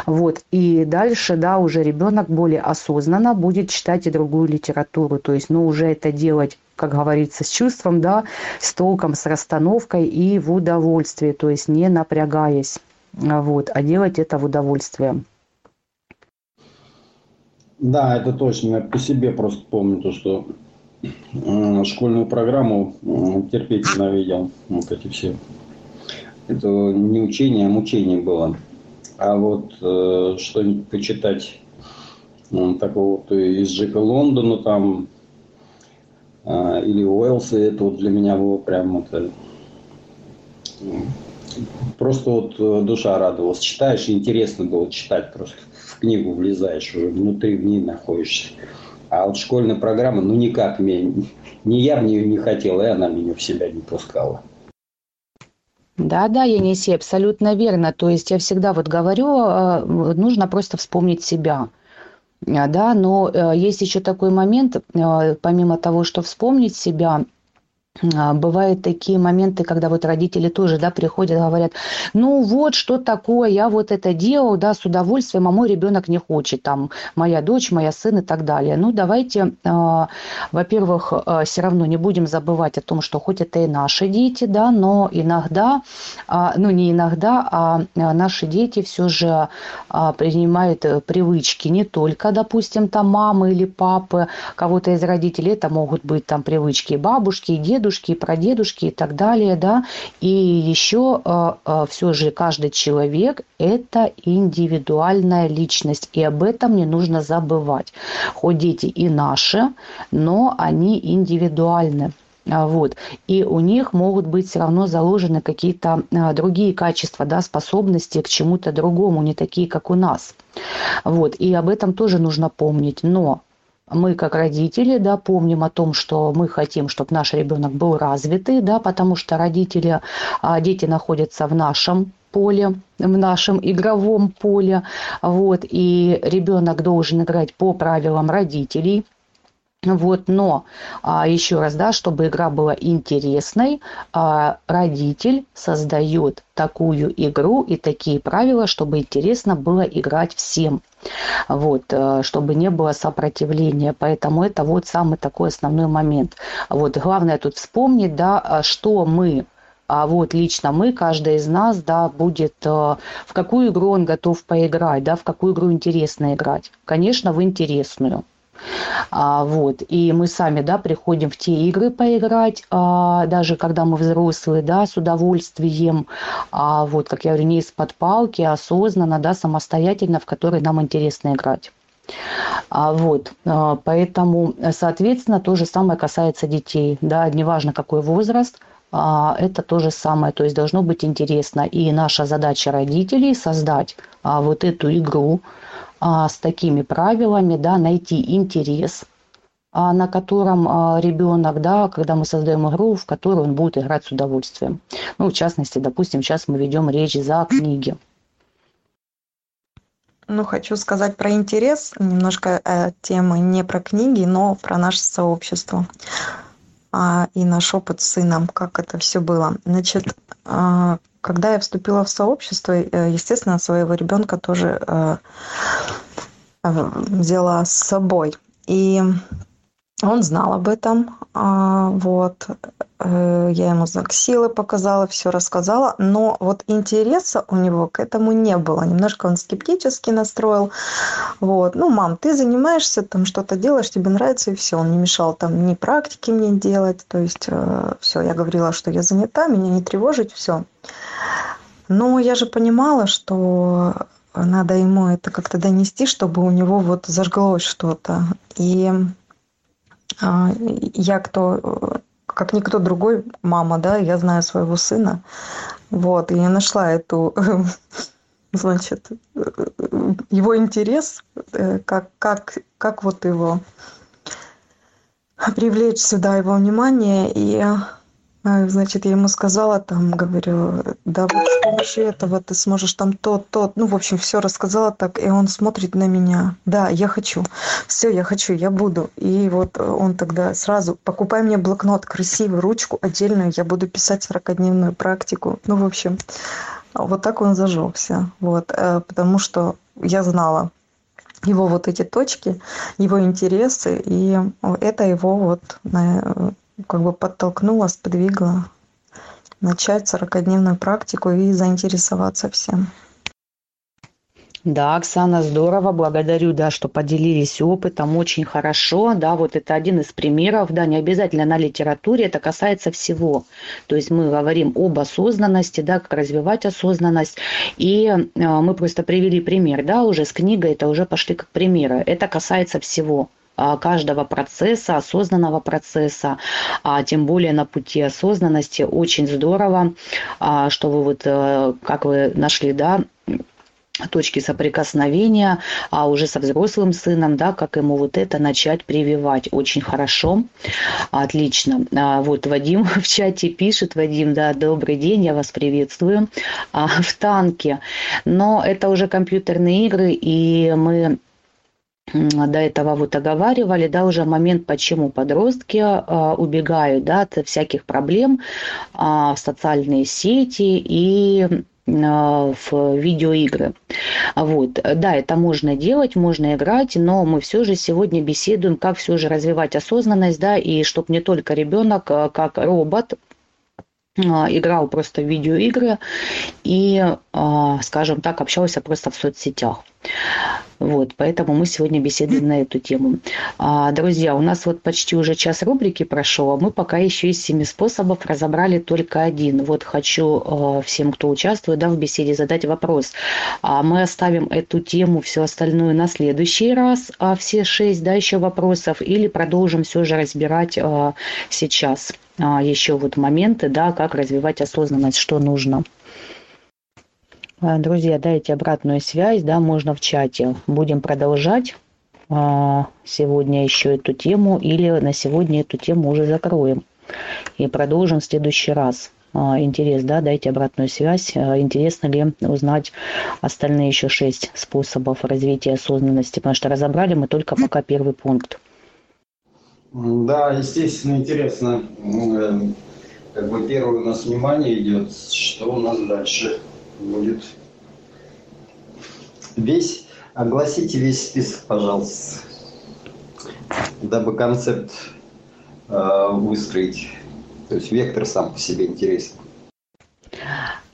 Вот. И дальше, да, уже ребенок более осознанно будет читать и другую литературу. То есть, ну, уже это делать как говорится, с чувством, да, с толком, с расстановкой и в удовольствии, то есть не напрягаясь, вот, а делать это в удовольствие. Да, это точно. Я по себе просто помню то, что школьную программу э, терпеть ненавидел. Вот эти все. Это не учение, а мучение было. А вот э, что-нибудь почитать ну, такого вот из Джека Лондона там э, или Уэлса, это вот для меня было прям это, просто вот э, душа радовалась. Читаешь, интересно было читать, просто в книгу влезаешь, уже внутри в ней находишься. А вот школьная программа, ну никак мне, ни я в нее не хотел, и она меня в себя не пускала. Да, да, Енисей, абсолютно верно. То есть я всегда вот говорю, э, нужно просто вспомнить себя. А, да, но э, есть еще такой момент, э, помимо того, что вспомнить себя, а, бывают такие моменты, когда вот родители тоже, да, приходят, говорят, ну вот, что такое, я вот это делал, да, с удовольствием, а мой ребенок не хочет, там, моя дочь, моя сын и так далее. Ну, давайте, э, во-первых, э, все равно не будем забывать о том, что хоть это и наши дети, да, но иногда, э, ну, не иногда, а наши дети все же э, принимают привычки не только, допустим, там мамы или папы, кого-то из родителей, это могут быть там привычки бабушки, и дедушки, дедушки, прадедушки и так далее, да, и еще э, э, все же каждый человек – это индивидуальная личность, и об этом не нужно забывать. Хоть дети и наши, но они индивидуальны. А, вот. И у них могут быть все равно заложены какие-то а, другие качества, да, способности к чему-то другому, не такие, как у нас. Вот. И об этом тоже нужно помнить. Но мы как родители, да, помним о том, что мы хотим, чтобы наш ребенок был развитый, да, потому что родители, а, дети находятся в нашем поле, в нашем игровом поле, вот, и ребенок должен играть по правилам родителей, Вот, но а, еще раз, да, чтобы игра была интересной, а, родитель создает такую игру и такие правила, чтобы интересно было играть всем. Вот, а, чтобы не было сопротивления. Поэтому это вот самый такой основной момент. Вот, главное тут вспомнить, да, а, что мы а вот лично мы, каждый из нас, да, будет, э, в какую игру он готов поиграть, да, в какую игру интересно играть. Конечно, в интересную. А, вот. И мы сами, да, приходим в те игры поиграть, а, даже когда мы взрослые, да, с удовольствием, а, вот, как я говорю, не из-под палки, а осознанно, да, самостоятельно, в которые нам интересно играть. А, вот, а, поэтому, соответственно, то же самое касается детей, да, неважно какой возраст, а, это то же самое, то есть должно быть интересно. И наша задача родителей создать вот эту игру, с такими правилами, да, найти интерес, а, на котором а, ребенок, да, когда мы создаем игру, в которую он будет играть с удовольствием. Ну, в частности, допустим, сейчас мы ведем речь за книги. Ну, хочу сказать про интерес. Немножко э, темы не про книги, но про наше сообщество а, и наш опыт с сыном, как это все было. Значит, а, когда я вступила в сообщество, э, естественно, своего ребенка тоже э, э, взяла с собой. И он знал об этом, а, вот, я ему знак силы показала, все рассказала, но вот интереса у него к этому не было. Немножко он скептически настроил. Вот. Ну, мам, ты занимаешься, там что-то делаешь, тебе нравится, и все. Он не мешал там ни практики мне делать, то есть все, я говорила, что я занята, меня не тревожить, все. Но я же понимала, что надо ему это как-то донести, чтобы у него вот зажглось что-то. И а, я кто, как никто другой, мама, да, я знаю своего сына. Вот, и я нашла эту, значит, его интерес, э, как, как, как вот его привлечь сюда его внимание и значит, я ему сказала, там, говорю, да вот с помощью этого ты сможешь там то, то, ну, в общем, все рассказала так, и он смотрит на меня, да, я хочу, все, я хочу, я буду. И вот он тогда сразу, покупай мне блокнот красивый, ручку отдельную, я буду писать 40-дневную практику. Ну, в общем, вот так он зажегся, вот, э, потому что я знала, его вот эти точки, его интересы, и это его вот как бы подтолкнула, сподвигла начать 40-дневную практику и заинтересоваться всем. Да, Оксана, здорово, благодарю, да, что поделились опытом, очень хорошо, да, вот это один из примеров, да, не обязательно на литературе, это касается всего, то есть мы говорим об осознанности, да, как развивать осознанность, и э, мы просто привели пример, да, уже с книгой, это уже пошли как примеры, это касается всего, каждого процесса, осознанного процесса, а тем более на пути осознанности. Очень здорово, а, что вы вот, э, как вы нашли, да, точки соприкосновения, а уже со взрослым сыном, да, как ему вот это начать прививать. Очень хорошо, отлично. А, вот Вадим в чате пишет, Вадим, да, добрый день, я вас приветствую. А, в танке, но это уже компьютерные игры, и мы до этого вот оговаривали, да, уже момент, почему подростки а, убегают, да, от всяких проблем а, в социальные сети и а, в видеоигры. Вот. Да, это можно делать, можно играть, но мы все же сегодня беседуем, как все же развивать осознанность, да, и чтобы не только ребенок, а, как робот, играл просто в видеоигры и, скажем так, общался просто в соцсетях. Вот, поэтому мы сегодня беседуем на эту тему. А, друзья, у нас вот почти уже час рубрики прошел, а мы пока еще из семи способов разобрали только один. Вот хочу а, всем, кто участвует да, в беседе, задать вопрос. А мы оставим эту тему, все остальное на следующий раз, а все шесть, да, еще вопросов, или продолжим все же разбирать а, сейчас а, еще вот моменты, да, как развивать осознанность, что нужно. А, друзья, дайте обратную связь, да, можно в чате. Будем продолжать а, сегодня еще эту тему или на сегодня эту тему уже закроем и продолжим в следующий раз. А, интерес, да, дайте обратную связь. Интересно ли узнать остальные еще шесть способов развития осознанности, потому что разобрали мы только пока первый пункт. Да, естественно, интересно. Э, как бы первое у нас внимание идет, что у нас дальше будет. Весь, огласите весь список, пожалуйста, дабы концепт э, выстроить. То есть вектор сам по себе интересен.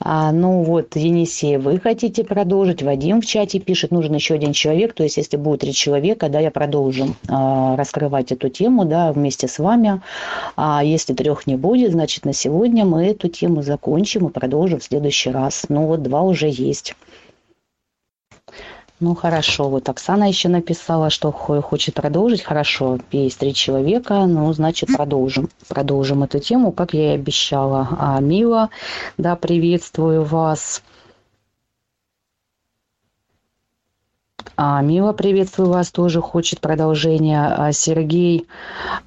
А, ну вот, Енисей, вы хотите продолжить? Вадим в чате пишет, нужен еще один человек. То есть, если будет три человека, да, я продолжу а, раскрывать эту тему, да, вместе с вами. А если трех не будет, значит, на сегодня мы эту тему закончим и продолжим в следующий раз. Ну вот, два уже есть. Ну хорошо, вот Оксана еще написала, что хочет продолжить. Хорошо, есть три человека, ну значит продолжим. Продолжим эту тему, как я и обещала. А, Мила, да, приветствую вас. А, Мила, приветствую вас, тоже хочет продолжения. А, Сергей,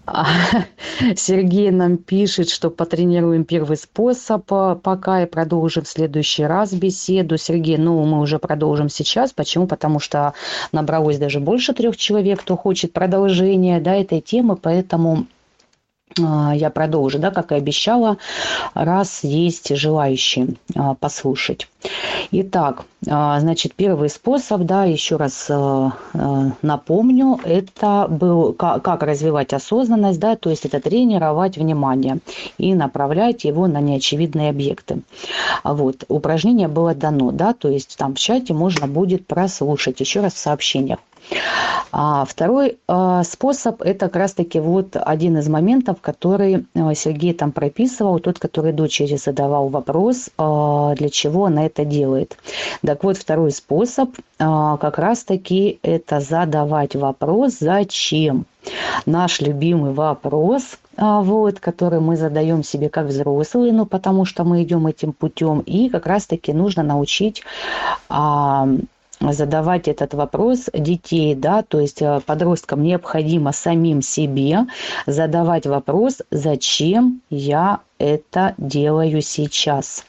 а, Сергей нам пишет, что потренируем первый способ а, пока и продолжим в следующий раз беседу. Сергей, ну, мы уже продолжим сейчас. Почему? Потому что набралось даже больше трех человек, кто хочет продолжения да, этой темы, поэтому я продолжу, да, как и обещала, раз есть желающие а, послушать. Итак, а, значит, первый способ, да, еще раз напомню, это был как развивать осознанность, да, то есть это тренировать внимание и направлять его на неочевидные объекты. Вот, упражнение было дано, да, то есть там в чате можно будет прослушать еще раз в сообщениях. А второй а, способ – это как раз-таки вот один из моментов, который а, Сергей там прописывал, тот, который дочери задавал вопрос, а, для чего она это делает. Так вот, второй способ как раз-таки это задавать вопрос «Зачем?». Наш любимый вопрос, вот, который мы задаем себе как взрослые, ну, потому что мы идем этим путем, и как раз-таки нужно научить задавать этот вопрос детей, да, то есть э, подросткам необходимо самим себе задавать вопрос, зачем я это делаю сейчас.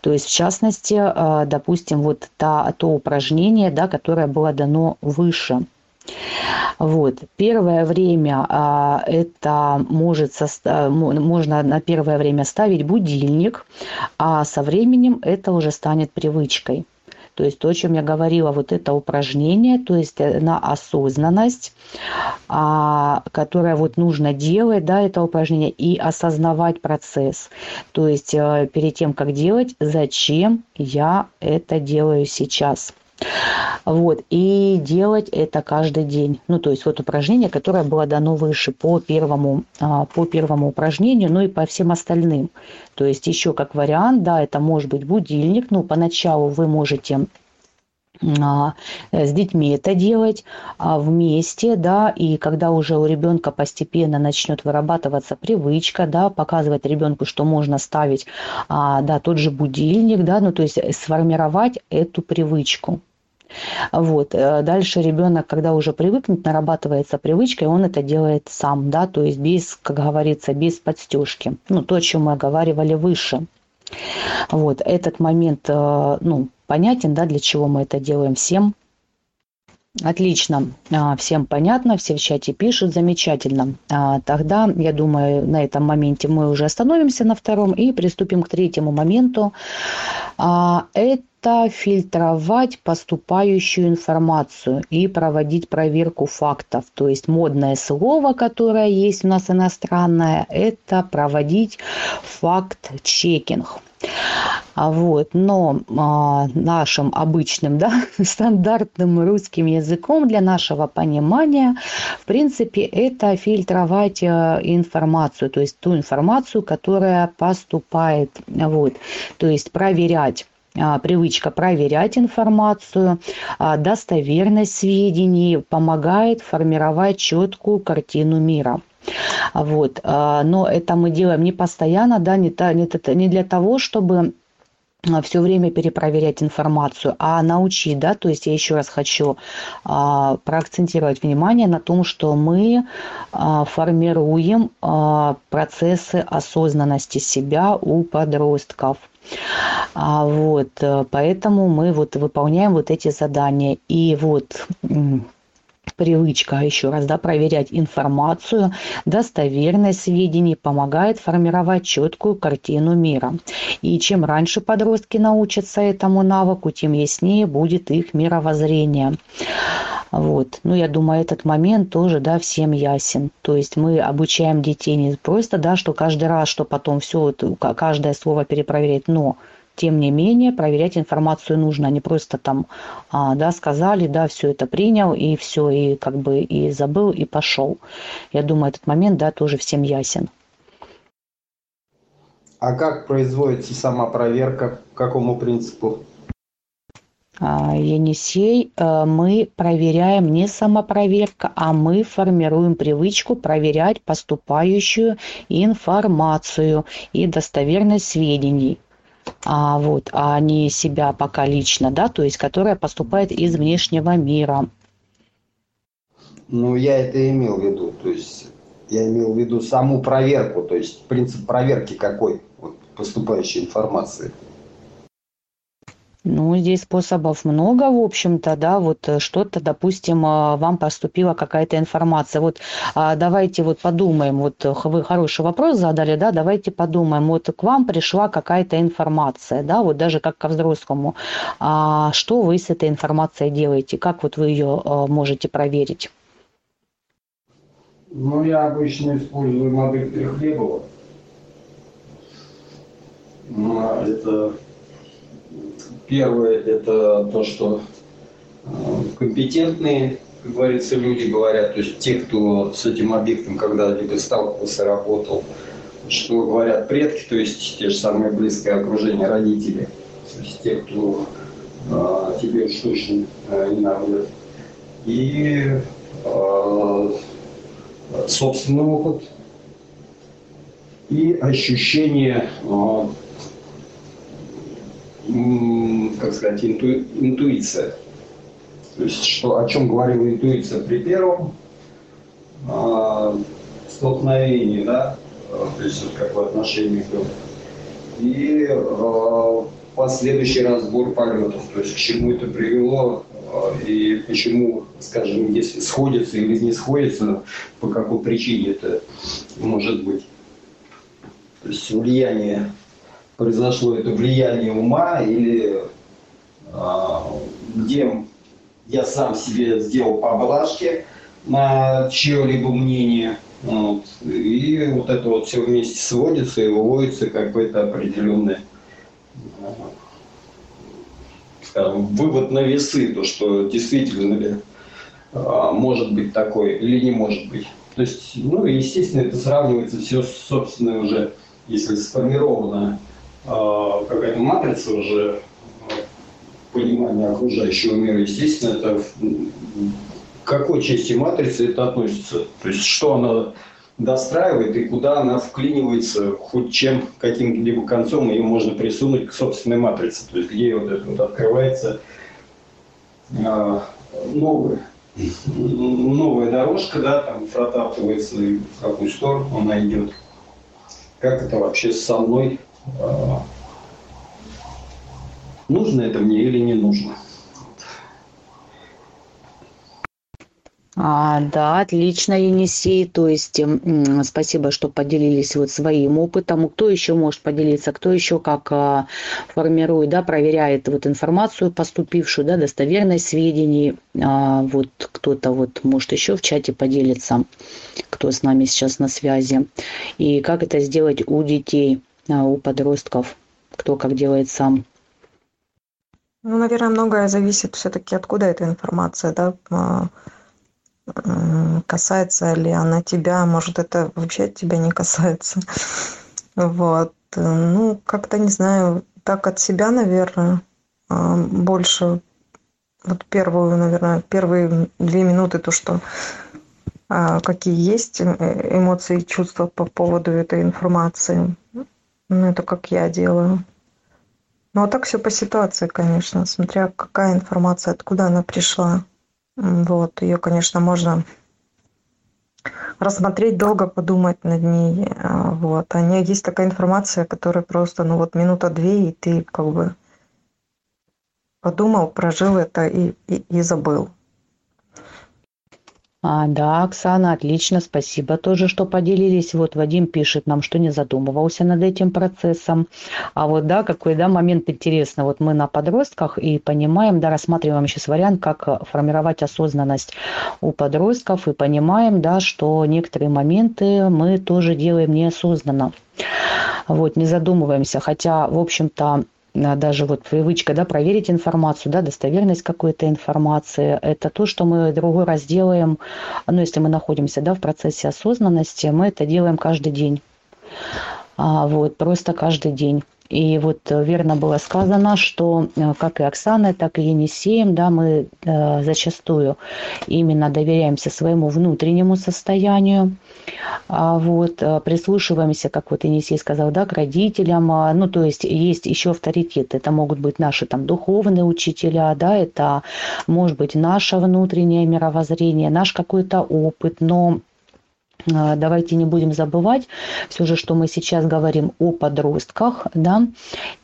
То есть, в частности, э, допустим, вот та, то упражнение, да, которое было дано выше. Вот. Первое время а, это может можно на первое время ставить будильник, а со временем это уже станет привычкой. То есть то, о чем я говорила, вот это упражнение, то есть э, на осознанность, а, которое вот нужно делать, да, это упражнение, и осознавать процесс. То есть а, перед тем, как делать, зачем я это делаю сейчас. Вот, и делать это каждый день. Ну, то есть вот упражнение, которое было дано выше по первому, а, по первому упражнению, ну и по всем остальным. То есть еще как вариант, да, это может быть будильник, ну, поначалу вы можете а, с детьми это делать а, вместе, да, и когда уже у ребенка постепенно начнет вырабатываться привычка, да, показывать ребенку, что можно ставить, да, тот же будильник, да, ну, то есть сформировать эту привычку. Вот. Э, дальше ребенок, когда уже привыкнет, нарабатывается привычка, и он это делает сам, да, то есть без, как говорится, без подстежки. Ну, то, о чем мы оговаривали выше. Вот. Этот момент, э, ну, понятен, да, для чего мы это делаем всем. Отлично, а, всем понятно, все в чате пишут, замечательно. А, тогда, я думаю, на этом моменте мы уже остановимся на втором и приступим к третьему моменту. А, это фильтровать поступающую информацию и проводить проверку фактов. То есть модное слово, которое есть у нас иностранное, это проводить факт-чекинг. А вот, но а, нашим обычным, да, стандартным русским языком для нашего понимания, в принципе, это фильтровать а, информацию, то есть ту информацию, которая поступает, вот, то есть проверять а, привычка проверять информацию, а, достоверность сведений помогает формировать четкую картину мира. Вот. А, но это мы делаем не постоянно, да, не, не для того, чтобы все время перепроверять информацию, а научить, да, то есть я еще раз хочу а, проакцентировать внимание на том, что мы а, формируем а, процессы осознанности себя у подростков. А, вот, э, поэтому мы вот выполняем вот эти задания. И вот привычка, еще раз, да, проверять информацию, достоверность сведений помогает формировать четкую картину мира. И чем раньше подростки научатся этому навыку, тем яснее будет их мировоззрение. Вот. Ну, я думаю, этот момент тоже, да, всем ясен. То есть мы обучаем детей не просто, да, что каждый раз, что потом все, каждое слово перепроверять, но тем не менее проверять информацию нужно, а не просто там, а, да, сказали, да, все это принял и все, и как бы и забыл, и пошел. Я думаю, этот момент, да, тоже всем ясен. А как производится сама проверка? По какому принципу? А, Енисей, э, мы проверяем не самопроверка, а мы формируем привычку проверять поступающую информацию и достоверность сведений а, вот, а не себя пока лично, да, то есть которая поступает из внешнего мира. Ну, я это имел в виду, то есть я имел в виду саму проверку, то есть принцип проверки какой вот, поступающей информации. Ну, здесь способов много, в общем-то, да, вот э, что-то, допустим, а, вам поступила какая-то информация. Вот а, давайте вот подумаем, вот э, вы хороший вопрос задали, да, давайте подумаем, вот к вам пришла какая-то информация, да, вот даже как ко взрослому, а что вы с этой информацией делаете, как вот вы ее можете проверить? Ну, я обычно использую модель Трехлебова. Это Первое – это то, что э, компетентные, как говорится, люди говорят, то есть те, кто с этим объектом когда-либо сталкивался, работал, что говорят предки, то есть те же самые близкое окружение, родители, то есть те, кто э, тебе уж точно э, не наврет. И э, собственный опыт и ощущение э, как сказать, инту, интуиция. То есть, что, о чем говорила интуиция при первом э, столкновении, да, а, то есть вот как в отношениях был. И э, последующий разбор полетов, то есть к чему это привело и почему, скажем, если сходится или не сходится, по какой причине это может быть. То есть влияние произошло это влияние ума или а, где я сам себе сделал поблажки на чье-либо мнение. Вот, и вот это вот все вместе сводится и выводится какой-то определенный скажем, вывод на весы, то, что действительно ли а, может быть такой или не может быть. То есть, ну, естественно, это сравнивается все, собственно, уже, если сформировано а, какая-то матрица уже а, понимания окружающего мира, естественно, это к какой части матрицы это относится. То есть что она достраивает и куда она вклинивается, хоть чем, каким-либо концом ее можно присунуть к собственной матрице. То есть где вот это вот открывается э, новая, новая дорожка, да, там протаптывается, и в какую сторону она идет. Как это вообще со мной а, нужно это мне или не нужно. А, да, отлично, Енисей. То есть м, спасибо, что поделились вот своим опытом. Кто еще может поделиться? Кто еще как а, формирует, да, проверяет вот информацию поступившую, да, достоверность сведений. А, вот кто-то вот может еще в чате поделиться, кто с нами сейчас на связи. И как это сделать у детей? А, у подростков, кто как делает сам. Ну, наверное, многое зависит все-таки, откуда эта информация, да, а, касается ли она тебя, может, это вообще тебя не касается. Вот. Ну, как-то, не знаю, так от себя, наверное, а, больше вот первую, наверное, первые две минуты то, что какие есть э, эмоции и чувства по поводу этой информации. Ну, это как я делаю. Ну, а так все по ситуации, конечно, смотря какая информация, откуда она пришла. Вот, ее, конечно, можно рассмотреть долго, подумать над ней. А, вот. А не есть такая информация, которая просто, ну вот минута-две, и ты как бы подумал, прожил это и, и, и забыл. А, да, Оксана, отлично, спасибо тоже, что поделились. Вот Вадим пишет нам, что не задумывался над этим процессом. А вот, да, какой, да, момент интересный. Вот мы на подростках и понимаем, да, рассматриваем сейчас вариант, как формировать осознанность у подростков и понимаем, да, что некоторые моменты мы тоже делаем неосознанно. Вот, не задумываемся, хотя, в общем-то, даже вот привычка, да, проверить информацию, да, достоверность какой-то информации, это то, что мы другой раз делаем, ну, если мы находимся, да, в процессе осознанности, мы это делаем каждый день, а, вот, просто каждый день. И вот э, верно было сказано, что э, как и Оксаной, так и Енисеем, да, мы э, зачастую именно доверяемся своему внутреннему состоянию, вот, прислушиваемся, как вот Енисей сказал, да, к родителям, а, ну, то есть есть еще авторитеты, это могут быть наши там духовные учителя, да, это может быть наше внутреннее мировоззрение, наш какой-то опыт, но а, давайте не будем забывать все же, что мы сейчас говорим о подростках, да,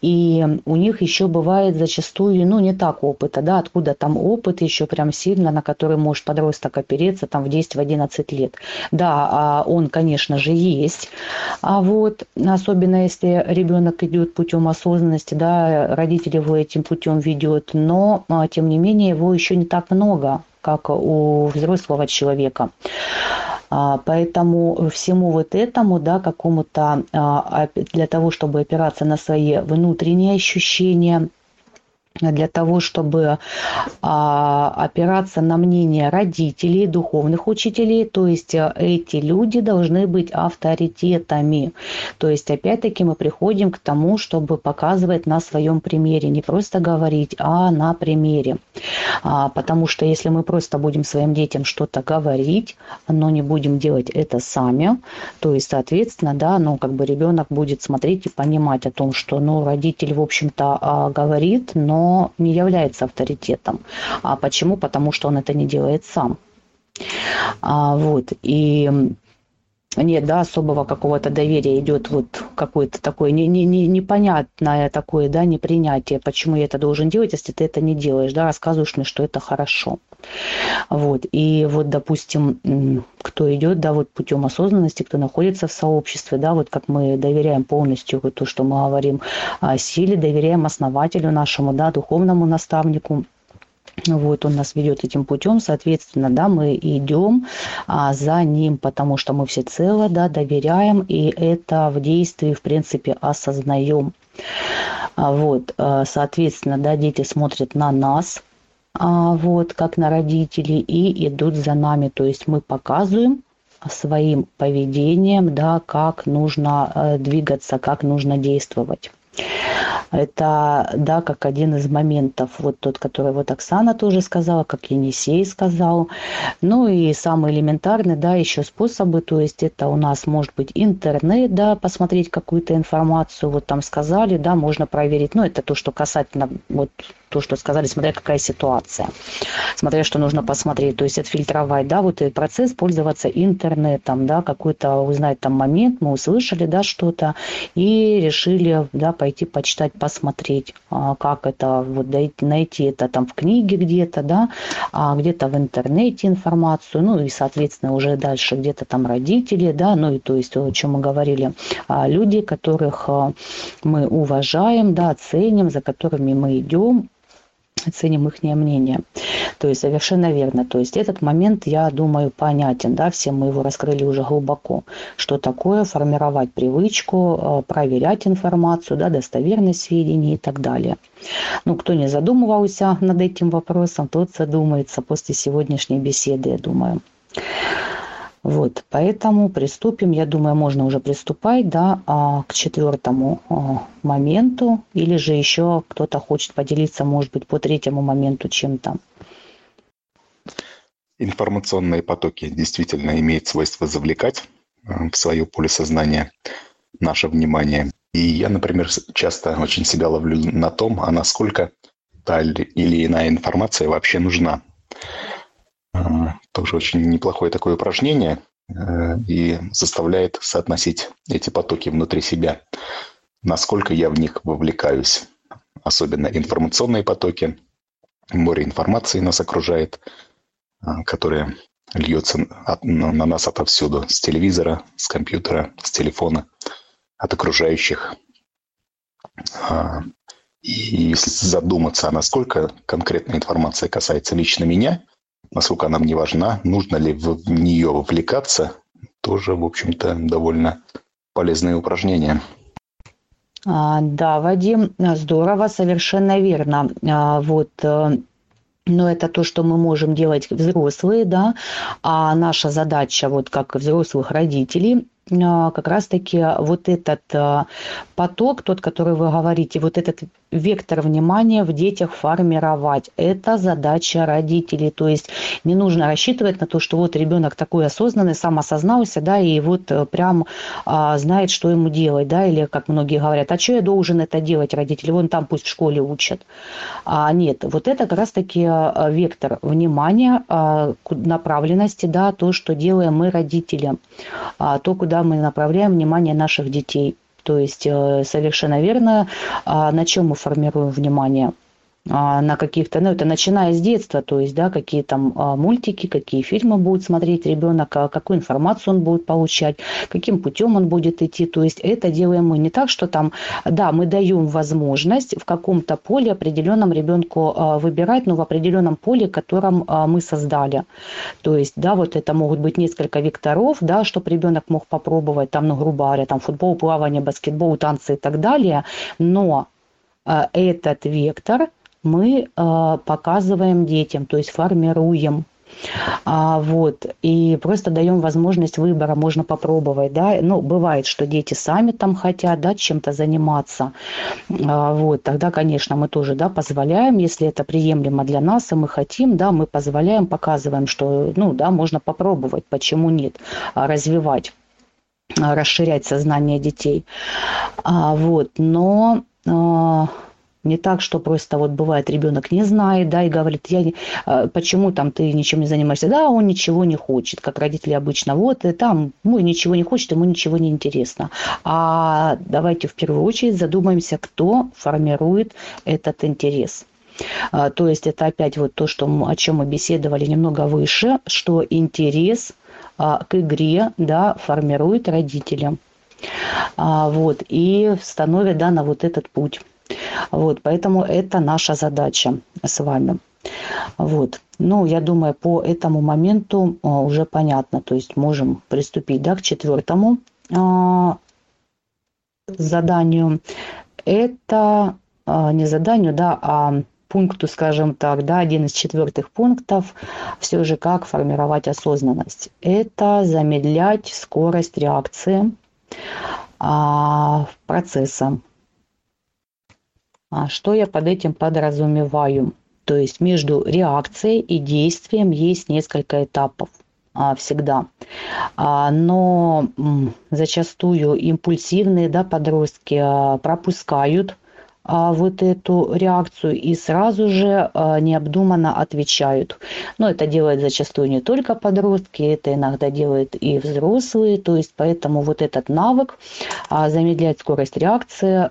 и у них еще бывает зачастую, ну, не так опыта, да, откуда там опыт еще прям сильно, на который может подросток опереться там в 10-11 лет. Да, а он, конечно же, есть, а вот, особенно если ребенок идет путем осознанности, да, родители его этим путем ведет, но, а, тем не менее, его еще не так много, как у взрослого человека. А, поэтому всему вот этому, да, какому-то, а, для того, чтобы опираться на свои внутренние ощущения, для того, чтобы а, опираться на мнение родителей, духовных учителей, то есть э, эти люди должны быть авторитетами. То есть опять-таки мы приходим к тому, чтобы показывать на своем примере, не просто говорить, а на примере. А, потому что если мы просто будем своим детям что-то говорить, но не будем делать это сами, то есть, соответственно, да, ну, как бы ребенок будет смотреть и понимать о том, что, ну, родитель, в общем-то, а, говорит, но не является авторитетом. А почему? Потому что он это не делает сам. А, вот. И нет, да, особого какого-то доверия идет вот какое-то такое не, не, не, непонятное такое, да, непринятие, почему я это должен делать, если ты это не делаешь, да, рассказываешь мне, что это хорошо. Вот, и вот, допустим, кто идет, да, вот путем осознанности, кто находится в сообществе, да, вот как мы доверяем полностью вот то, что мы говорим силе, доверяем основателю нашему, да, духовному наставнику, вот он нас ведет этим путем, соответственно, да, мы идем а, за ним, потому что мы всецело, да, доверяем, и это в действии, в принципе, осознаем. А, вот, а, соответственно, да, дети смотрят на нас, а, вот, как на родителей, и идут за нами, то есть мы показываем своим поведением, да, как нужно э, двигаться, как нужно действовать. Это, да, как один из моментов, вот тот, который вот Оксана тоже сказала, как Енисей сказал. Ну и самый элементарный, да, еще способы, то есть это у нас может быть интернет, да, посмотреть какую-то информацию, вот там сказали, да, можно проверить. Ну, это то, что касательно вот то, что сказали, смотря какая ситуация, смотря что нужно посмотреть, то есть отфильтровать, да, вот этот процесс, пользоваться интернетом, да, какой-то узнать там момент, мы услышали, да, что-то, и решили, да, пойти почитать, посмотреть, а, как это, вот найти это там в книге где-то, да, а где-то в интернете информацию, ну и, соответственно, уже дальше где-то там родители, да, ну и то есть, о чем мы говорили, а, люди, которых мы уважаем, да, ценим, за которыми мы идем, ценим их мнение. То есть совершенно верно. То есть этот момент, я думаю, понятен. Да? Все мы его раскрыли уже глубоко. Что такое формировать привычку, э, проверять информацию, да, достоверность сведений и так далее. Ну, кто не задумывался над этим вопросом, тот задумается после сегодняшней беседы, я думаю. Вот, поэтому приступим, я думаю, можно уже приступать, да, а, к четвертому а, моменту, или же еще кто-то хочет поделиться, может быть, по третьему моменту чем-то. Информационные потоки действительно имеют свойство завлекать а, в свое поле сознания наше внимание. И я, например, часто очень себя ловлю на том, а насколько та или иная информация вообще нужна. Тоже очень неплохое такое упражнение э, и заставляет соотносить эти потоки внутри себя, насколько я в них вовлекаюсь. Особенно информационные потоки, море информации нас окружает, э, которая льется на нас отовсюду, с телевизора, с компьютера, с телефона, от окружающих. А, и если задуматься, а насколько конкретная информация касается лично меня, насколько она мне важна, нужно ли в нее вовлекаться, тоже, в общем-то, довольно полезное упражнение. А, да, Вадим, здорово, совершенно верно. А, вот э, но это то, что мы можем делать взрослые, да, а наша задача, вот как взрослых родителей, а, как раз-таки вот этот а, поток, тот, который вы говорите, вот этот вектор внимания в детях формировать. Это задача родителей. То есть не нужно рассчитывать на то, что вот ребенок такой осознанный, сам осознался, да, и вот э, прям а, знает, что ему делать, да, или как многие говорят, а что я должен это делать, родители, вон там пусть в школе учат. А, нет, вот это как раз-таки а, вектор внимания, а, направленности, да, то, что делаем мы, родители, а, то, куда мы направляем внимание наших детей. То есть э, совершенно верно, а на чем мы формируем внимание – на каких-то, ну это начиная с детства, то есть, да, какие там а, мультики, какие фильмы будет смотреть ребенок, а какую информацию он будет получать, каким путем он будет идти, то есть это делаем мы не так, что там, да, мы даем возможность в каком-то поле определенном ребенку выбирать, но в определенном поле, котором мы создали, то есть, да, вот это могут быть несколько векторов, да, чтобы ребенок мог попробовать, там, ну, грубо говоря, там, футбол, плавание, баскетбол, танцы и так далее, но этот вектор мы э, показываем детям, то есть формируем. А, вот, и просто даем возможность выбора, можно попробовать, да, ну, бывает, что дети сами там хотят, да, чем-то заниматься, а, вот, тогда, конечно, мы тоже, да, позволяем, если это приемлемо для нас, и мы хотим, да, мы позволяем, показываем, что, ну, да, можно попробовать, почему нет, а, развивать расширять сознание детей. А, вот, но а, не так, что просто вот бывает ребенок не знает, да, и говорит, я, э, почему там ты ничем не занимаешься? Да, он ничего не хочет, как родители обычно. Вот, и там мой ничего не хочет, ему ничего не интересно. А давайте в первую очередь задумаемся, кто формирует этот интерес. А, то есть это опять вот то, что, о чем мы беседовали немного выше, что интерес а, к игре да, формирует родителям. А, вот, и становит да, на вот этот путь. Вот, поэтому это наша задача с вами. Вот. Ну, я думаю, по этому моменту а, уже понятно. То есть можем приступить да, к четвертому а, заданию. Это а, не заданию, да, а пункту, скажем так, да, один из четвертых пунктов, все же как формировать осознанность. Это замедлять скорость реакции а, процесса что я под этим подразумеваю? То есть между реакцией и действием есть несколько этапов а, всегда. А, но зачастую импульсивные да, подростки пропускают вот эту реакцию и сразу же необдуманно отвечают. Но это делают зачастую не только подростки, это иногда делают и взрослые. То есть поэтому вот этот навык замедлять скорость реакции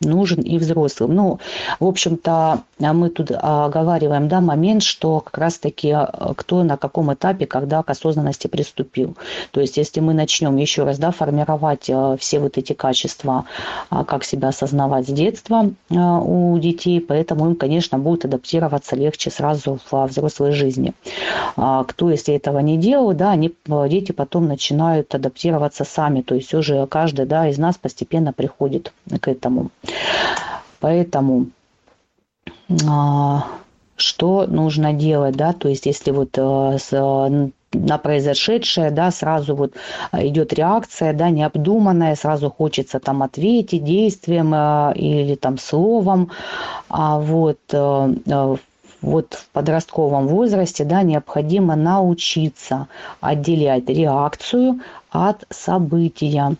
нужен и взрослым. Ну, в общем-то, мы тут оговариваем да, момент, что как раз-таки э, кто на каком этапе, когда к осознанности приступил. То есть, если мы начнем еще раз да, формировать э, все вот эти качества, а, как себя осознавать с детства э, у детей, поэтому им, конечно, будет адаптироваться легче сразу в взрослой жизни. А, кто, если этого не делал, да, они, дети потом начинают адаптироваться сами, то есть уже каждый да, из нас постепенно приходит к этому. Поэтому а, что нужно делать, да, то есть если вот э, с, на произошедшее, да, сразу вот идет реакция, да, необдуманная, сразу хочется там ответить действием или там словом, а вот вот в подростковом возрасте, да, необходимо научиться отделять реакцию от события.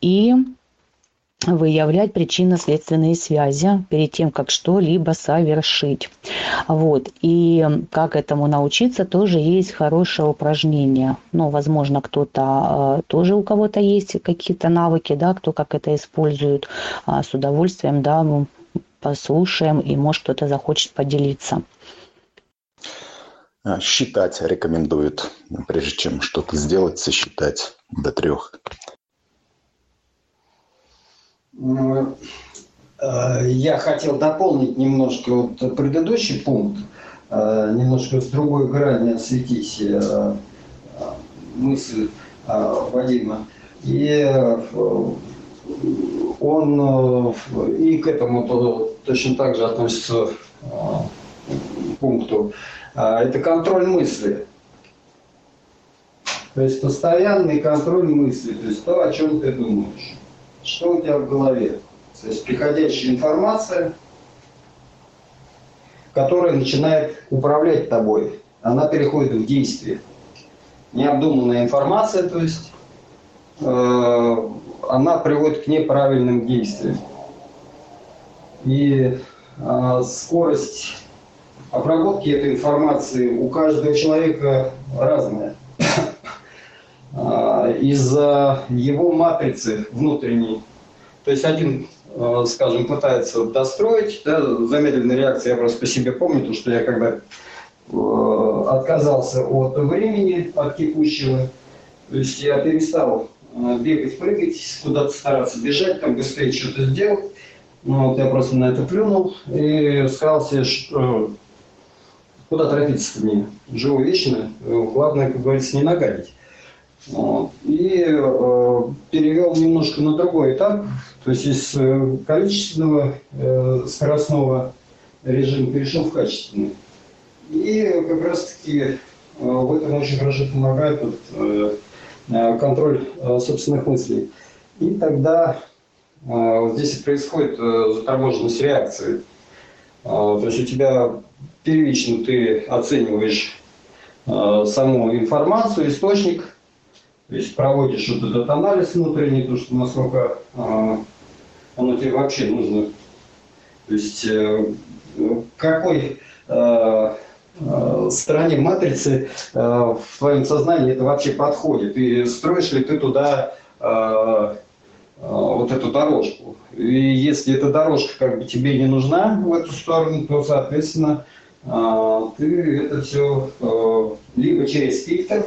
И выявлять причинно-следственные связи перед тем, как что-либо совершить. Вот. И как этому научиться, тоже есть хорошее упражнение. Ну, возможно, кто-то э, тоже у кого-то есть какие-то навыки, да, кто как это использует, а, с удовольствием, да, мы послушаем, и может кто-то захочет поделиться. А, считать рекомендуют, прежде чем что-то сделать, сосчитать до трех. Э, я хотел дополнить немножко вот предыдущий пункт, э, немножко с другой грани осветить э, мысль Вадима. И он и к этому точно так же относится пункту. Это контроль мысли. То есть постоянный контроль мысли, то есть то, о чем ты думаешь что у тебя в голове. То есть приходящая информация, которая начинает управлять тобой, она переходит в действие. Необдуманная информация, то есть, э, она приводит к неправильным действиям. И э, скорость обработки этой информации у каждого человека разная. Из-за его матрицы внутренней. То есть один, а, скажем, пытается достроить, да, замедленная реакция, я просто по себе помню, то, что я когда а, отказался от времени, от текущего, то есть я перестал бегать, прыгать, куда-то стараться бежать, там быстрее что-то сделать. Ну, вот я просто на это плюнул и сказал себе, что куда торопиться-то мне? Живу вечно, главное, как говорится, не нагадить. И э, перевел немножко на другой этап, то есть из э, количественного э, скоростного режима перешел в качественный. И как раз-таки в этом очень хорошо помогает вот, контроль собственных мыслей. И тогда здесь происходит заторможенность реакции. То есть у тебя первично ты оцениваешь саму информацию, источник – то есть проводишь вот этот анализ внутренний, то, что насколько э, оно тебе вообще нужно. То есть э, какой э, э, стороне матрицы в твоем сознании это вообще подходит. И строишь ли ты туда вот эту дорожку. И если эта дорожка как бы тебе не нужна в эту сторону, то, соответственно, э, ты это все либо через фильтр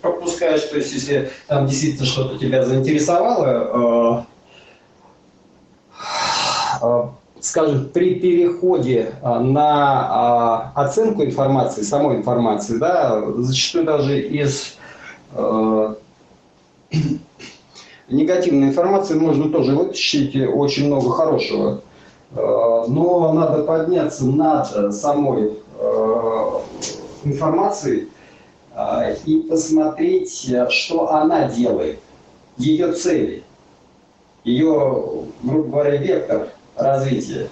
пропускаешь, то есть если там действительно что-то тебя заинтересовало, э, э, скажем, при переходе э, на оценку информации, самой информации, да, зачастую даже из э, негативной информации можно тоже вытащить очень много хорошего. Но надо подняться над самой э, информацией, и посмотреть, э, что она делает, ее цели, ее, грубо говоря, вектор развития.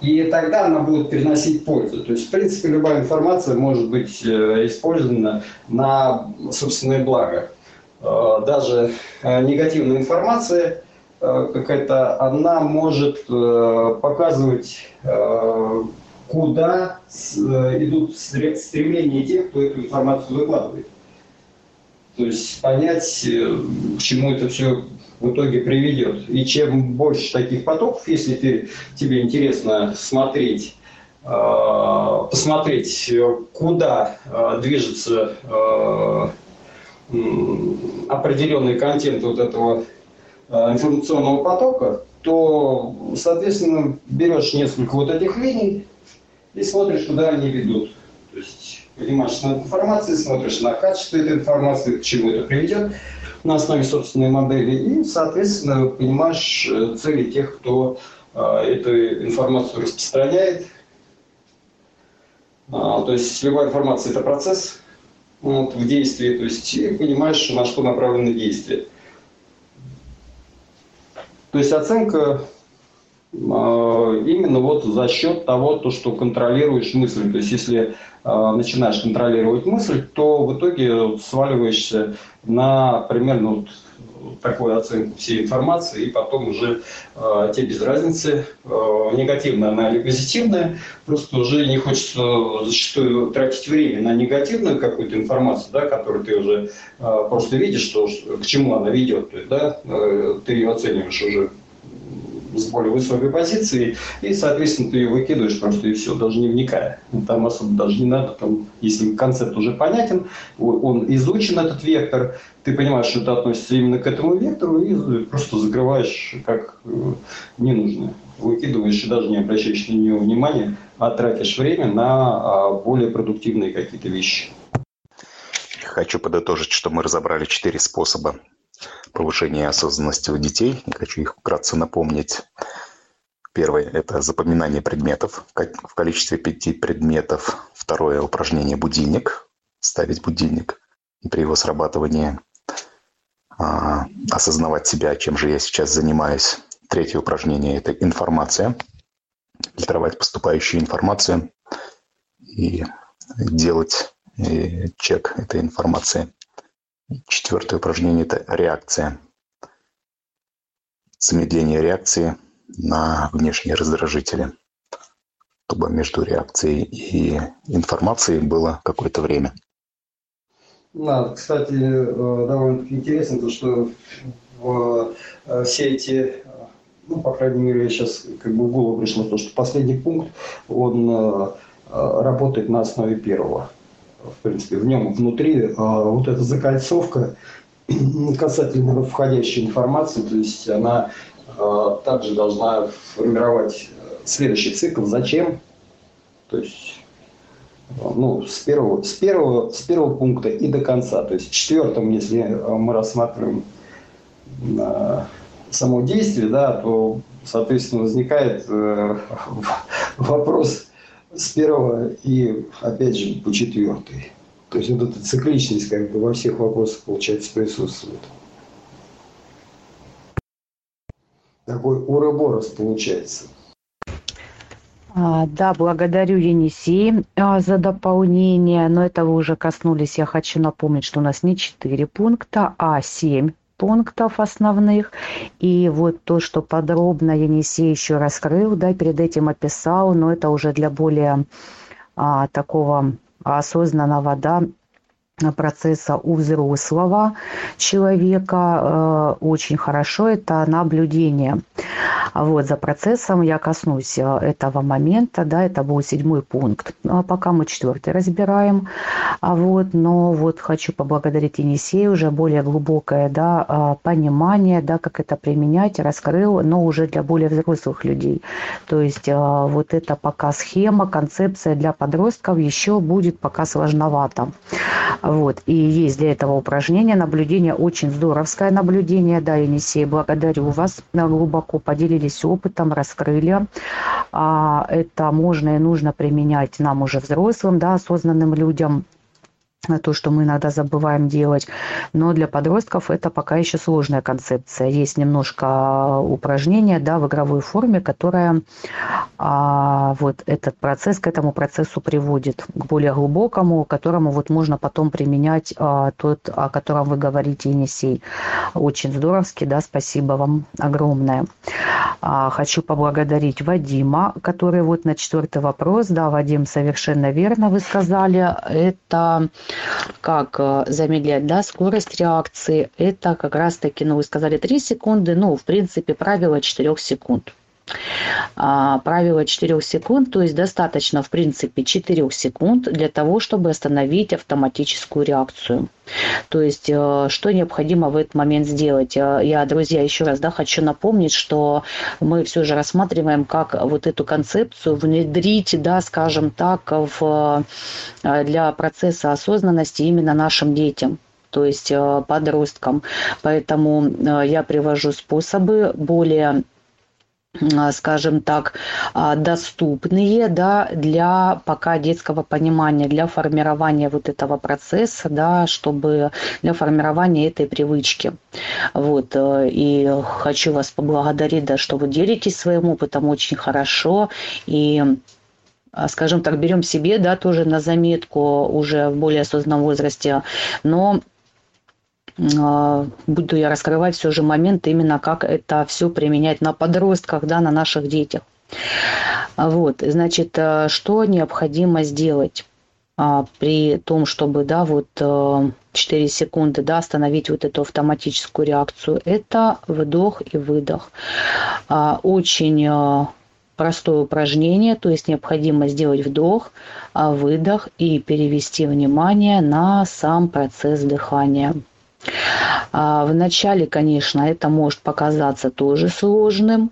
И тогда она будет приносить пользу. То есть, в принципе, любая информация может быть э, использована на собственное благо. Э, даже негативная информация какая-то, она может показывать куда э, идут стремления тех, кто эту информацию выкладывает. То есть понять, э, к чему это все в итоге приведет. И чем больше таких потоков, если ты, тебе интересно смотреть, э, посмотреть, куда движется определенный контент вот этого информационного потока, то, соответственно, берешь несколько вот этих линий, и смотришь, куда они ведут. То есть понимаешь над информацией, смотришь на качество этой информации, к чему это приведет на основе собственной модели, и, соответственно, понимаешь э, цели тех, кто э, эту информацию распространяет. А, то есть любая информация – это процесс вот, в действии, то есть и понимаешь, на что направлены действия. То есть оценка именно вот за счет того, то, что контролируешь мысль. То есть если э, начинаешь контролировать мысль, то в итоге сваливаешься на примерно вот такую оценку всей информации, и потом уже э, тебе без разницы, э, негативная она или позитивная, просто уже не хочется зачастую тратить время на негативную какую-то информацию, да, которую ты уже э, просто видишь, что, к чему она ведет, то есть, да, э, ты ее оцениваешь уже с более высокой позиции, и, соответственно, ты ее выкидываешь просто и все, даже не вникая. Там особо даже не надо, там, если концепт уже понятен, он изучен, этот вектор, ты понимаешь, что это относится именно к этому вектору, и просто закрываешь как э, ненужное. Выкидываешь и даже не обращаешь на нее внимания, а тратишь время на а, более продуктивные какие-то вещи. Хочу подытожить, что мы разобрали четыре способа повышения осознанности у детей. Хочу их вкратце напомнить. Первое – это запоминание предметов в количестве пяти предметов. Второе – упражнение «Будильник». Ставить будильник и при его срабатывании а, осознавать себя, чем же я сейчас занимаюсь. Третье упражнение – это информация. Фильтровать поступающую информацию и делать э, чек этой информации. Четвертое упражнение – это реакция. Замедление реакции на внешние раздражители, чтобы между реакцией и информацией было какое-то время. Да, кстати, э, довольно интересно, то, что в э, все эти, ну, по крайней мере, сейчас как бы в голову пришло то, что последний пункт, он э, работает на основе первого в принципе, в нем внутри а, вот эта закольцовка касательно входящей информации, то есть она а, также должна формировать следующий цикл. Зачем? То есть ну, с, первого, с, первого, с первого пункта и до конца. То есть в четвертом, если мы рассматриваем а, само действие, да, то, соответственно, возникает э, вопрос с первого и, опять же, по четвертый. То есть вот эта цикличность как бы во всех вопросах, получается, присутствует. Такой уроборос получается. А, да, благодарю, Енисей, а, за дополнение. Но этого уже коснулись. Я хочу напомнить, что у нас не 4 пункта, а 7 пунктов основных. И вот то, что подробно Енисей еще раскрыл, да, перед этим описал, но это уже для более а, такого осознанного, да, процесса у взрослого человека э, очень хорошо это наблюдение. Вот за процессом я коснусь э, этого момента, да, это был седьмой пункт. Ну, а пока мы четвертый разбираем. А вот, но вот хочу поблагодарить Енисея, уже более глубокое, да, э, понимание, да, как это применять, раскрыл, но уже для более взрослых людей. То есть вот это пока схема, концепция для подростков еще будет пока сложновато. Вот. И есть для этого упражнение, наблюдение, очень здоровское наблюдение. Да, Енисей, благодарю вас. Глубоко поделились опытом, раскрыли. А, это можно и нужно применять нам уже взрослым, да, осознанным людям то, что мы иногда забываем делать. Но для подростков это пока еще сложная концепция. Есть немножко упражнения да, в игровой форме, которая а, вот этот процесс к этому процессу приводит, к более глубокому, которому вот можно потом применять а, тот, о котором вы говорите, Енисей. Очень здоровски, да, спасибо вам огромное. А, хочу поблагодарить Вадима, который вот на четвертый вопрос, да, Вадим, совершенно верно вы сказали, это как э, замедлять да, скорость реакции. Это как раз-таки, ну, вы сказали 3 секунды, ну, в принципе, правило 4 секунд. А, правило 4 секунд, то есть достаточно, в принципе, 4 секунд для того, чтобы остановить автоматическую реакцию. То есть, э, что необходимо в этот момент сделать? Э, я, друзья, еще раз да, хочу напомнить, что мы все же рассматриваем, как вот эту концепцию внедрить, да, скажем так, в, э, для процесса осознанности именно нашим детям то есть подросткам. Поэтому я привожу способы более скажем так, а, доступные да, для пока детского понимания, для формирования вот этого процесса, да, чтобы для формирования этой привычки. Вот, э, и хочу вас поблагодарить, да, что вы делитесь своим опытом очень хорошо. И а, скажем так, берем себе, да, тоже на заметку уже в более осознанном возрасте, но а, буду я раскрывать все же момент именно как это все применять на подростках, да, на наших детях. Вот, значит, э, что необходимо сделать? а, при том, чтобы, да, вот 4 э, секунды, да, остановить вот эту автоматическую реакцию, это вдох и выдох. А, очень э, простое упражнение, то есть необходимо сделать вдох, а, выдох и перевести внимание на сам процесс дыхания. Вначале, конечно, это может показаться тоже сложным,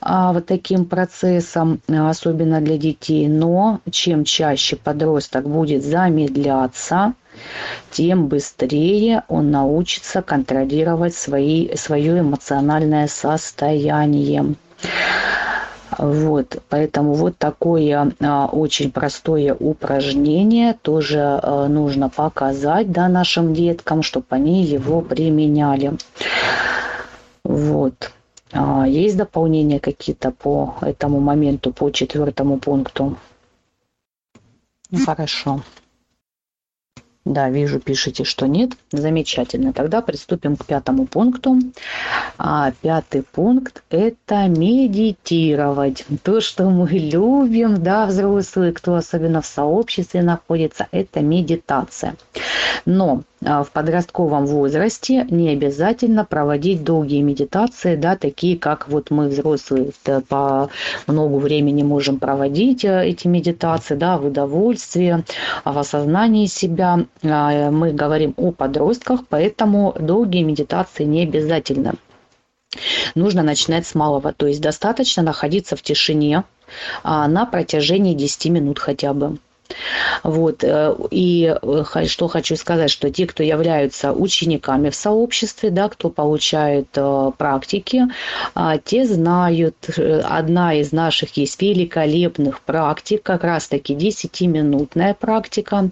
вот таким процессом, особенно для детей, но чем чаще подросток будет замедляться, тем быстрее он научится контролировать свои, свое эмоциональное состояние. Вот, поэтому вот такое а, очень простое упражнение тоже а, нужно показать да, нашим деткам, чтобы они его применяли. Вот. А, есть дополнения какие-то по этому моменту, по четвертому пункту? Ну, хорошо. Да, вижу, пишите, что нет. Замечательно. Тогда приступим к пятому пункту. А, пятый пункт – это медитировать. То, что мы любим, да, взрослые, кто особенно в сообществе находится, это медитация. Но в подростковом возрасте не обязательно проводить долгие медитации, да, такие как вот мы взрослые по много времени можем проводить э, эти медитации, да, в удовольствии, в осознании себя. А, мы говорим о подростках, поэтому долгие медитации не обязательно. Нужно начинать с малого, то есть достаточно находиться в тишине а, на протяжении 10 минут хотя бы. Вот. Э, и э, что хочу сказать, что те, кто являются учениками в сообществе, да, кто получает э, практики, а, те знают, одна из наших есть великолепных практик, как раз-таки 10-минутная практика,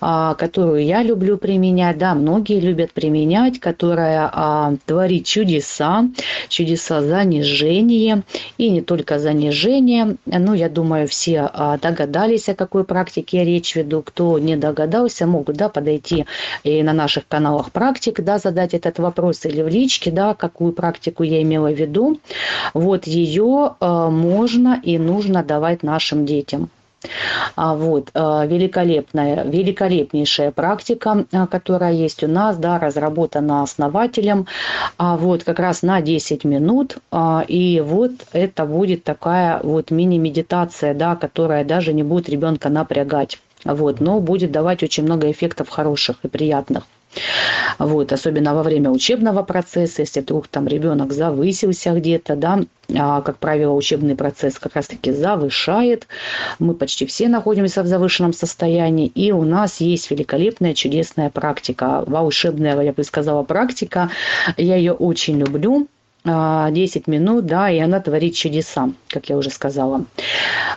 а, которую я люблю применять, да, многие любят применять, которая а, творит чудеса, чудеса занижения, и не только занижения, ну, я думаю, все догадались, о какой практике практике речь веду. Кто не догадался, могут да, подойти и на наших каналах практик, да, задать этот вопрос или в личке, да, какую практику я имела в виду. Вот ее э, можно и нужно давать нашим детям. А вот э, великолепная, великолепнейшая практика, э, которая есть у нас, да, разработана основателем, а вот как раз на 10 минут, а, и вот это будет такая вот мини-медитация, да, которая даже не будет ребенка напрягать, вот, но будет давать очень много эффектов хороших и приятных. Вот, особенно во время учебного процесса, если вдруг там ребенок завысился где-то, да, а, как правило, учебный процесс как раз-таки завышает. Мы почти все находимся в завышенном состоянии, и у нас есть великолепная, чудесная практика, волшебная, я бы сказала, практика. Я ее очень люблю. 10 а, минут, да, и она творит чудеса, как я уже сказала.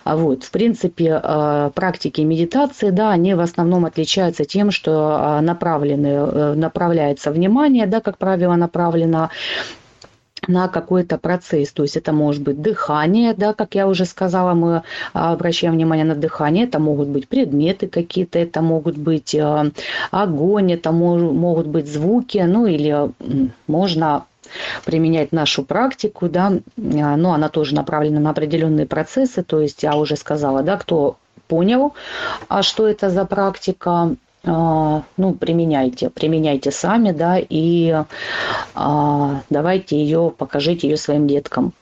А вот, в принципе, а, практики медитации, да, они в основном отличаются тем, что направлены, э, направляется внимание, да, как правило, направлено на какой-то процесс. То есть это может быть дыхание, да, как я уже сказала, мы обращаем внимание на дыхание. Это могут быть предметы какие-то, это могут быть огонь, это могут быть звуки, ну или можно применять нашу практику, да, но она тоже направлена на определенные процессы, то есть я уже сказала, да, кто понял, а что это за практика, а, ну, применяйте, применяйте сами, да, и а, давайте ее, покажите ее своим деткам.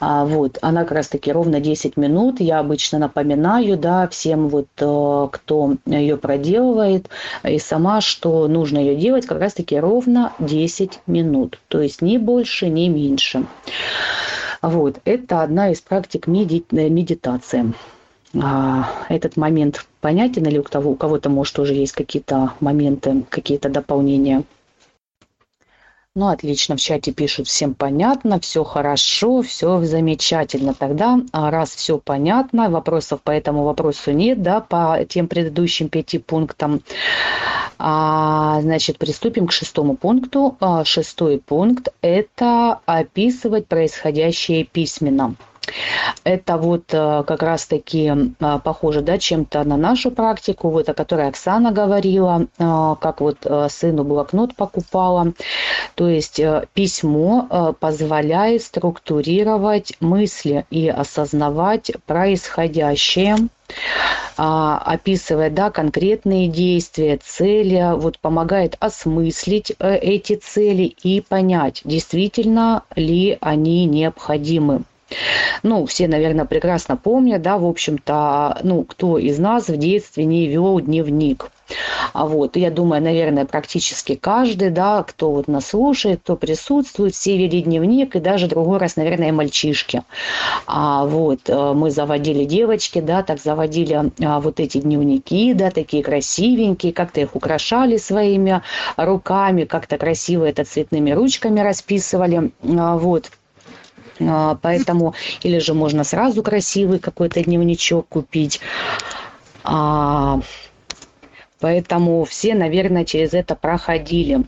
А, вот, она как раз-таки ровно 10 минут. Я обычно напоминаю, да, всем вот, э, кто ее проделывает, и сама, что нужно ее делать как раз-таки ровно 10 минут. То есть ни больше, ни меньше. Вот, это одна из практик меди- медитации. А, этот момент понятен или у, того, у кого-то, может, уже есть какие-то моменты, какие-то дополнения? Ну, отлично, в чате пишут, всем понятно, все хорошо, все замечательно. Тогда, а, раз все понятно, вопросов по этому вопросу нет, да, по тем предыдущим пяти пунктам, а, значит, приступим к шестому пункту. А, шестой пункт – это описывать происходящее письменно. Это вот э, как раз-таки э, похоже, да, чем-то на нашу практику, вот о которой Оксана говорила, э, как вот сыну блокнот покупала. То есть письмо позволяет структурировать мысли и осознавать происходящее а, описывает да, конкретные действия, цели, вот помогает осмыслить эти цели и понять, действительно ли они необходимы. Ну, все, наверное, прекрасно помнят, да, в общем-то, ну, кто из нас в детстве не вел дневник. А вот, я думаю, наверное, практически каждый, да, кто вот нас слушает, кто присутствует, все вели дневник, и даже другой раз, наверное, мальчишки. А вот, э, мы заводили девочки, да, так заводили а, вот эти дневники, да, такие красивенькие, как-то их украшали своими руками, как-то красиво это цветными ручками расписывали, а, вот. А, поэтому, или же можно сразу красивый какой-то дневничок купить. Поэтому все, наверное, через это проходили.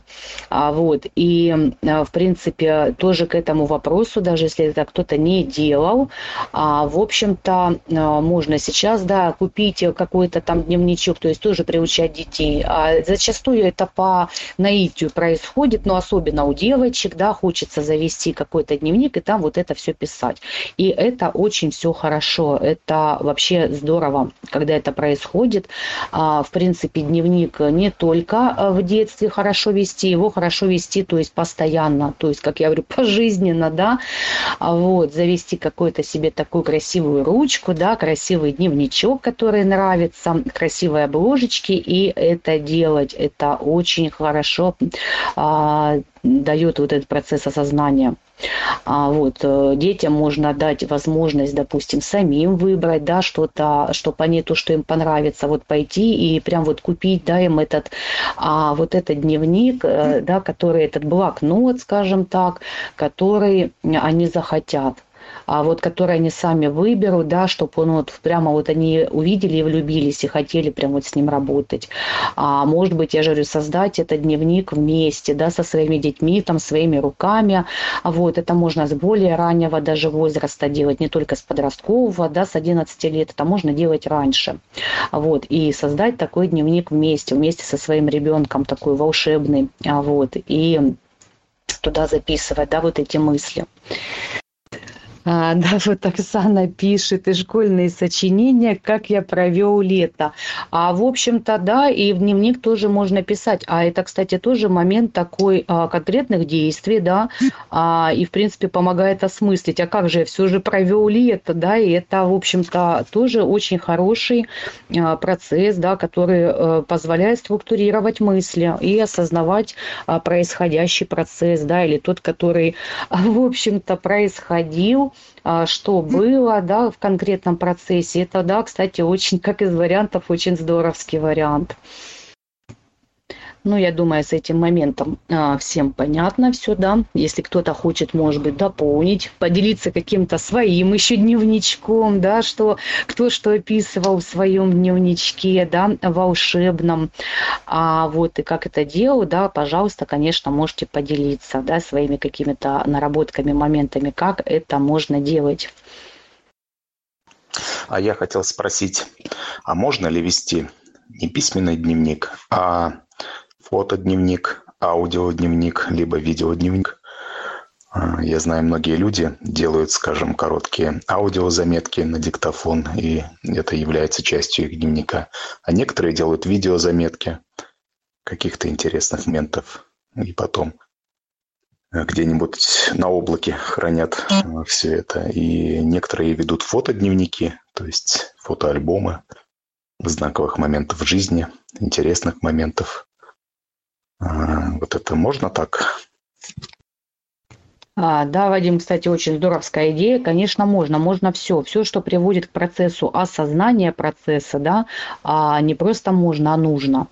А, вот. И, а, в принципе, тоже к этому вопросу, даже если это кто-то не делал, а, в общем-то, а, можно сейчас, да, купить какой-то там дневничок, то есть тоже приучать детей. А зачастую это по наитию происходит, но особенно у девочек, да, хочется завести какой-то дневник и там вот это все писать. И это очень все хорошо, это вообще здорово, когда это происходит. А, в принципе, дневник не только э, в детстве хорошо вести, его хорошо вести, то есть постоянно, то есть, как я говорю, пожизненно, да, а вот, завести какую-то себе такую красивую ручку, да, красивый дневничок, который нравится, красивые обложечки, и это делать, это очень хорошо а, дает вот этот процесс осознания. А вот э, детям можно дать возможность, допустим, самим выбрать, да, что-то, что понять то, что им понравится, вот пойти и прям вот купить, да, им этот, а, вот этот дневник, э, да, который, этот блокнот, скажем так, который они захотят а вот которые они сами выберут, да, чтобы он вот прямо вот они увидели и влюбились и хотели прям вот с ним работать. А может быть, я же говорю, создать этот дневник вместе, да, со своими детьми, там, своими руками. А вот это можно с более раннего даже возраста делать, не только с подросткового, да, с 11 лет, это можно делать раньше. Вот, и создать такой дневник вместе, вместе со своим ребенком, такой волшебный, а вот, и туда записывать, да, вот эти мысли. А, да, вот Оксана пишет и школьные сочинения, как я провел лето. А в общем-то, да, и в дневник тоже можно писать. А это, кстати, тоже момент такой а, конкретных действий, да, а, и, в принципе, помогает осмыслить, а как же я все же провел лето, да, и это, в общем-то, тоже очень хороший а, процесс, да, который а, позволяет структурировать мысли и осознавать а, происходящий процесс, да, или тот, который, в общем-то, происходил, а, что было, да, в конкретном процессе. Это, да, кстати, очень, как из вариантов, очень здоровский вариант. Ну, я думаю, с этим моментом а, всем понятно все, да. Если кто-то хочет, может быть, дополнить, поделиться каким-то своим еще дневничком, да, что кто что описывал в своем дневничке, да, волшебном. А вот и как это делал, да, пожалуйста, конечно, можете поделиться, да, своими какими-то наработками, моментами, как это можно делать. А я хотел спросить, а можно ли вести не письменный дневник, а фотодневник, аудиодневник, либо видеодневник. А, я знаю, многие люди делают, скажем, короткие аудиозаметки на диктофон, и это является частью их дневника. А некоторые делают видеозаметки каких-то интересных моментов, и потом где-нибудь на облаке хранят все это. И некоторые ведут фотодневники, то есть фотоальбомы знаковых моментов жизни, интересных моментов. Вот это можно так? А, да, Вадим, кстати, очень здоровская идея. Конечно, можно. Можно все. Все, что приводит к процессу осознания процесса, да, а не просто можно, а нужно.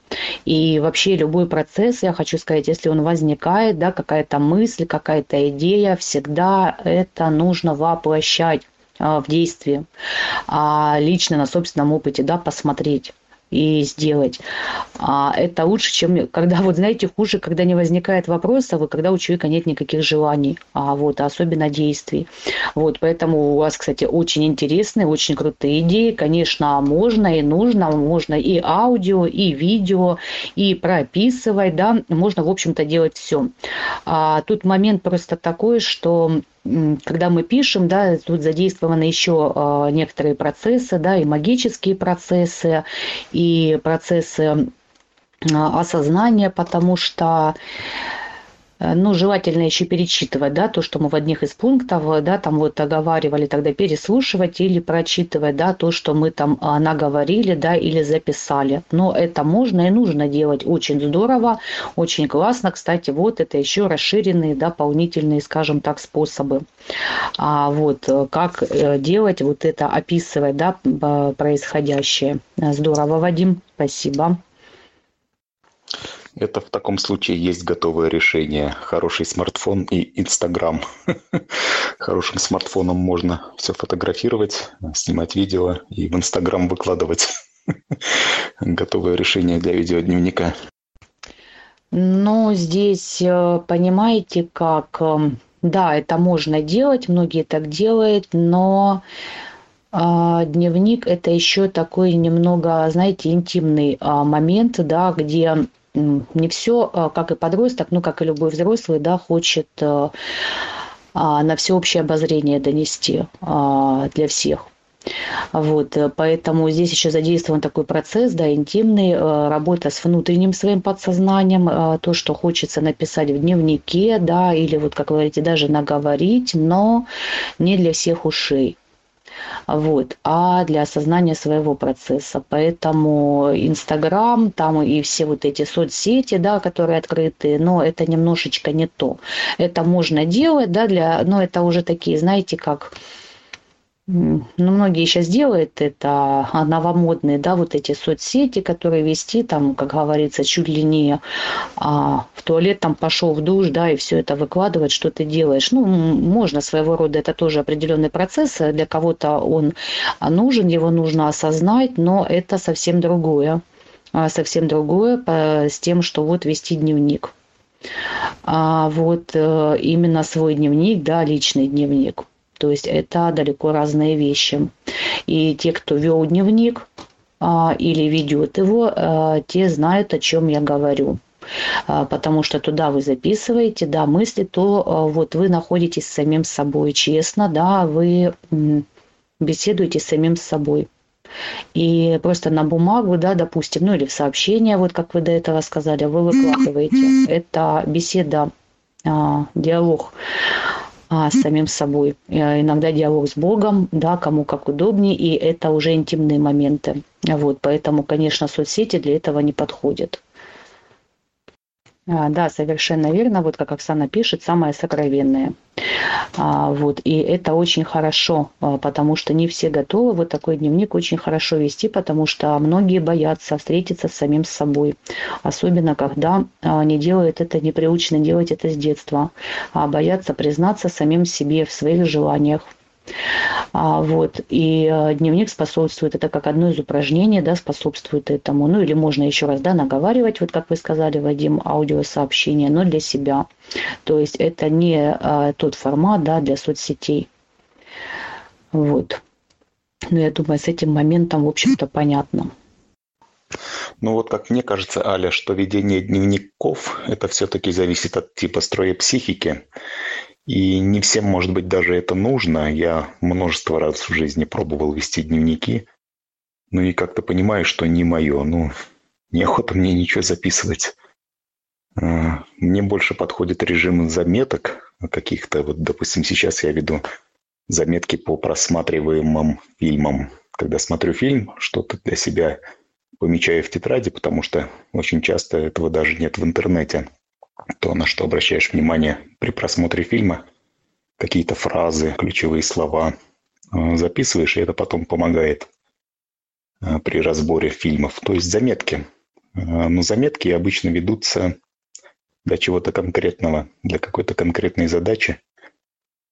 И вообще любой процесс, я хочу сказать, если он возникает, да, какая-то мысль, какая-то идея, всегда это нужно воплощать а, в действии, а лично на собственном опыте, да, посмотреть и сделать. А это лучше, чем когда, вот знаете, хуже, когда не возникает вопросов, и когда у человека нет никаких желаний, а вот, особенно действий. Вот, поэтому у вас, кстати, очень интересные, очень крутые идеи. Конечно, можно и нужно, можно и аудио, и видео, и прописывать, да, можно, в общем-то, делать все. А тут момент просто такой, что когда мы пишем, да, тут задействованы еще а, некоторые процессы, да, и магические процессы, и процессы а, осознания, потому что ну, желательно еще перечитывать, да, то, что мы в одних из пунктов, э, да, там вот оговаривали, тогда переслушивать или прочитывать, да, то, что мы там а, наговорили, да, или записали. Но это можно и нужно делать очень здорово, очень классно. Кстати, вот это еще расширенные, дополнительные, скажем так, способы. А вот э, как делать, вот это описывать, да, происходящее. Здорово, Вадим, спасибо. Это в таком случае есть готовое решение. Хороший смартфон и Инстаграм. Хорошим смартфоном можно все фотографировать, снимать видео и в Инстаграм выкладывать. Готовое решение для видеодневника. Ну, здесь, э, понимаете, как... Эм, да, это можно делать, многие так делают, но а, дневник это еще такой немного, знаете, интимный а, момент, да, где не все, а, как и подросток, ну, как и любой взрослый, да, хочет а, а, на всеобщее обозрение донести для всех. Вот, э, поэтому здесь еще задействован такой процесс, да, интимный, э, работа с внутренним своим подсознанием, то, что хочется написать в дневнике, да, или вот, как вы говорите, даже наговорить, но не для всех ушей вот, а для осознания своего процесса. Поэтому Инстаграм, там и все вот эти соцсети, да, которые открыты, но это немножечко не то. Это можно делать, да, для, но это уже такие, знаете, как ну, многие сейчас делают это, а новомодные, да, вот эти соцсети, которые вести, там, как говорится, чуть ли не а, в туалет там пошел в душ, да, и все это выкладывать, что ты делаешь. Ну, можно своего рода, это тоже определенный процесс, для кого-то он нужен, его нужно осознать, но это совсем другое. А, совсем другое с тем, что вот вести дневник. А вот э, именно свой дневник, да, личный дневник. То есть это далеко разные вещи. И те, кто вел дневник а, или ведет его, а, те знают, о чем я говорю а, потому что туда вы записываете, да, мысли, то вот вы находитесь с самим собой честно, да, вы беседуете с самим собой. И просто на бумагу, да, допустим, ну или в сообщение, вот как вы до этого сказали, вы выкладываете. Это беседа, диалог а, с самим собой. Э, иногда диалог с Богом, да, кому как удобнее, и это уже интимные моменты. Вот, поэтому, конечно, соцсети для этого не подходят. А, да, совершенно верно. Вот как Оксана пишет, самое сокровенное. А, вот, и это очень хорошо, а, потому что не все готовы вот такой дневник очень хорошо вести, потому что многие боятся встретиться с самим собой. Особенно, когда они делают это, не приучены делать это с детства, а боятся признаться самим себе в своих желаниях, а, вот, и э, дневник способствует, это как одно из упражнений, да, способствует этому. Ну, или можно еще раз, да, наговаривать, вот как вы сказали, Вадим, аудиосообщение, но для себя. То есть это не а, тот формат, да, для соцсетей. Вот. Но я думаю, с этим моментом, в общем-то, понятно. Ну вот как мне кажется, Аля, что ведение дневников – это все-таки зависит от типа строя психики. И не всем, может быть, даже это нужно. Я множество раз в жизни пробовал вести дневники. Ну и как-то понимаю, что не мое. Ну, неохота мне ничего записывать. А, мне больше подходит режим заметок каких-то. Вот, допустим, сейчас я веду заметки по просматриваемым фильмам. Когда смотрю фильм, что-то для себя помечаю в тетради, потому что очень часто этого даже нет в интернете то, на что обращаешь внимание при просмотре фильма, какие-то фразы, ключевые слова э, записываешь, и это потом помогает э, при разборе фильмов. То есть заметки. Э, но заметки обычно ведутся для чего-то конкретного, для какой-то конкретной задачи.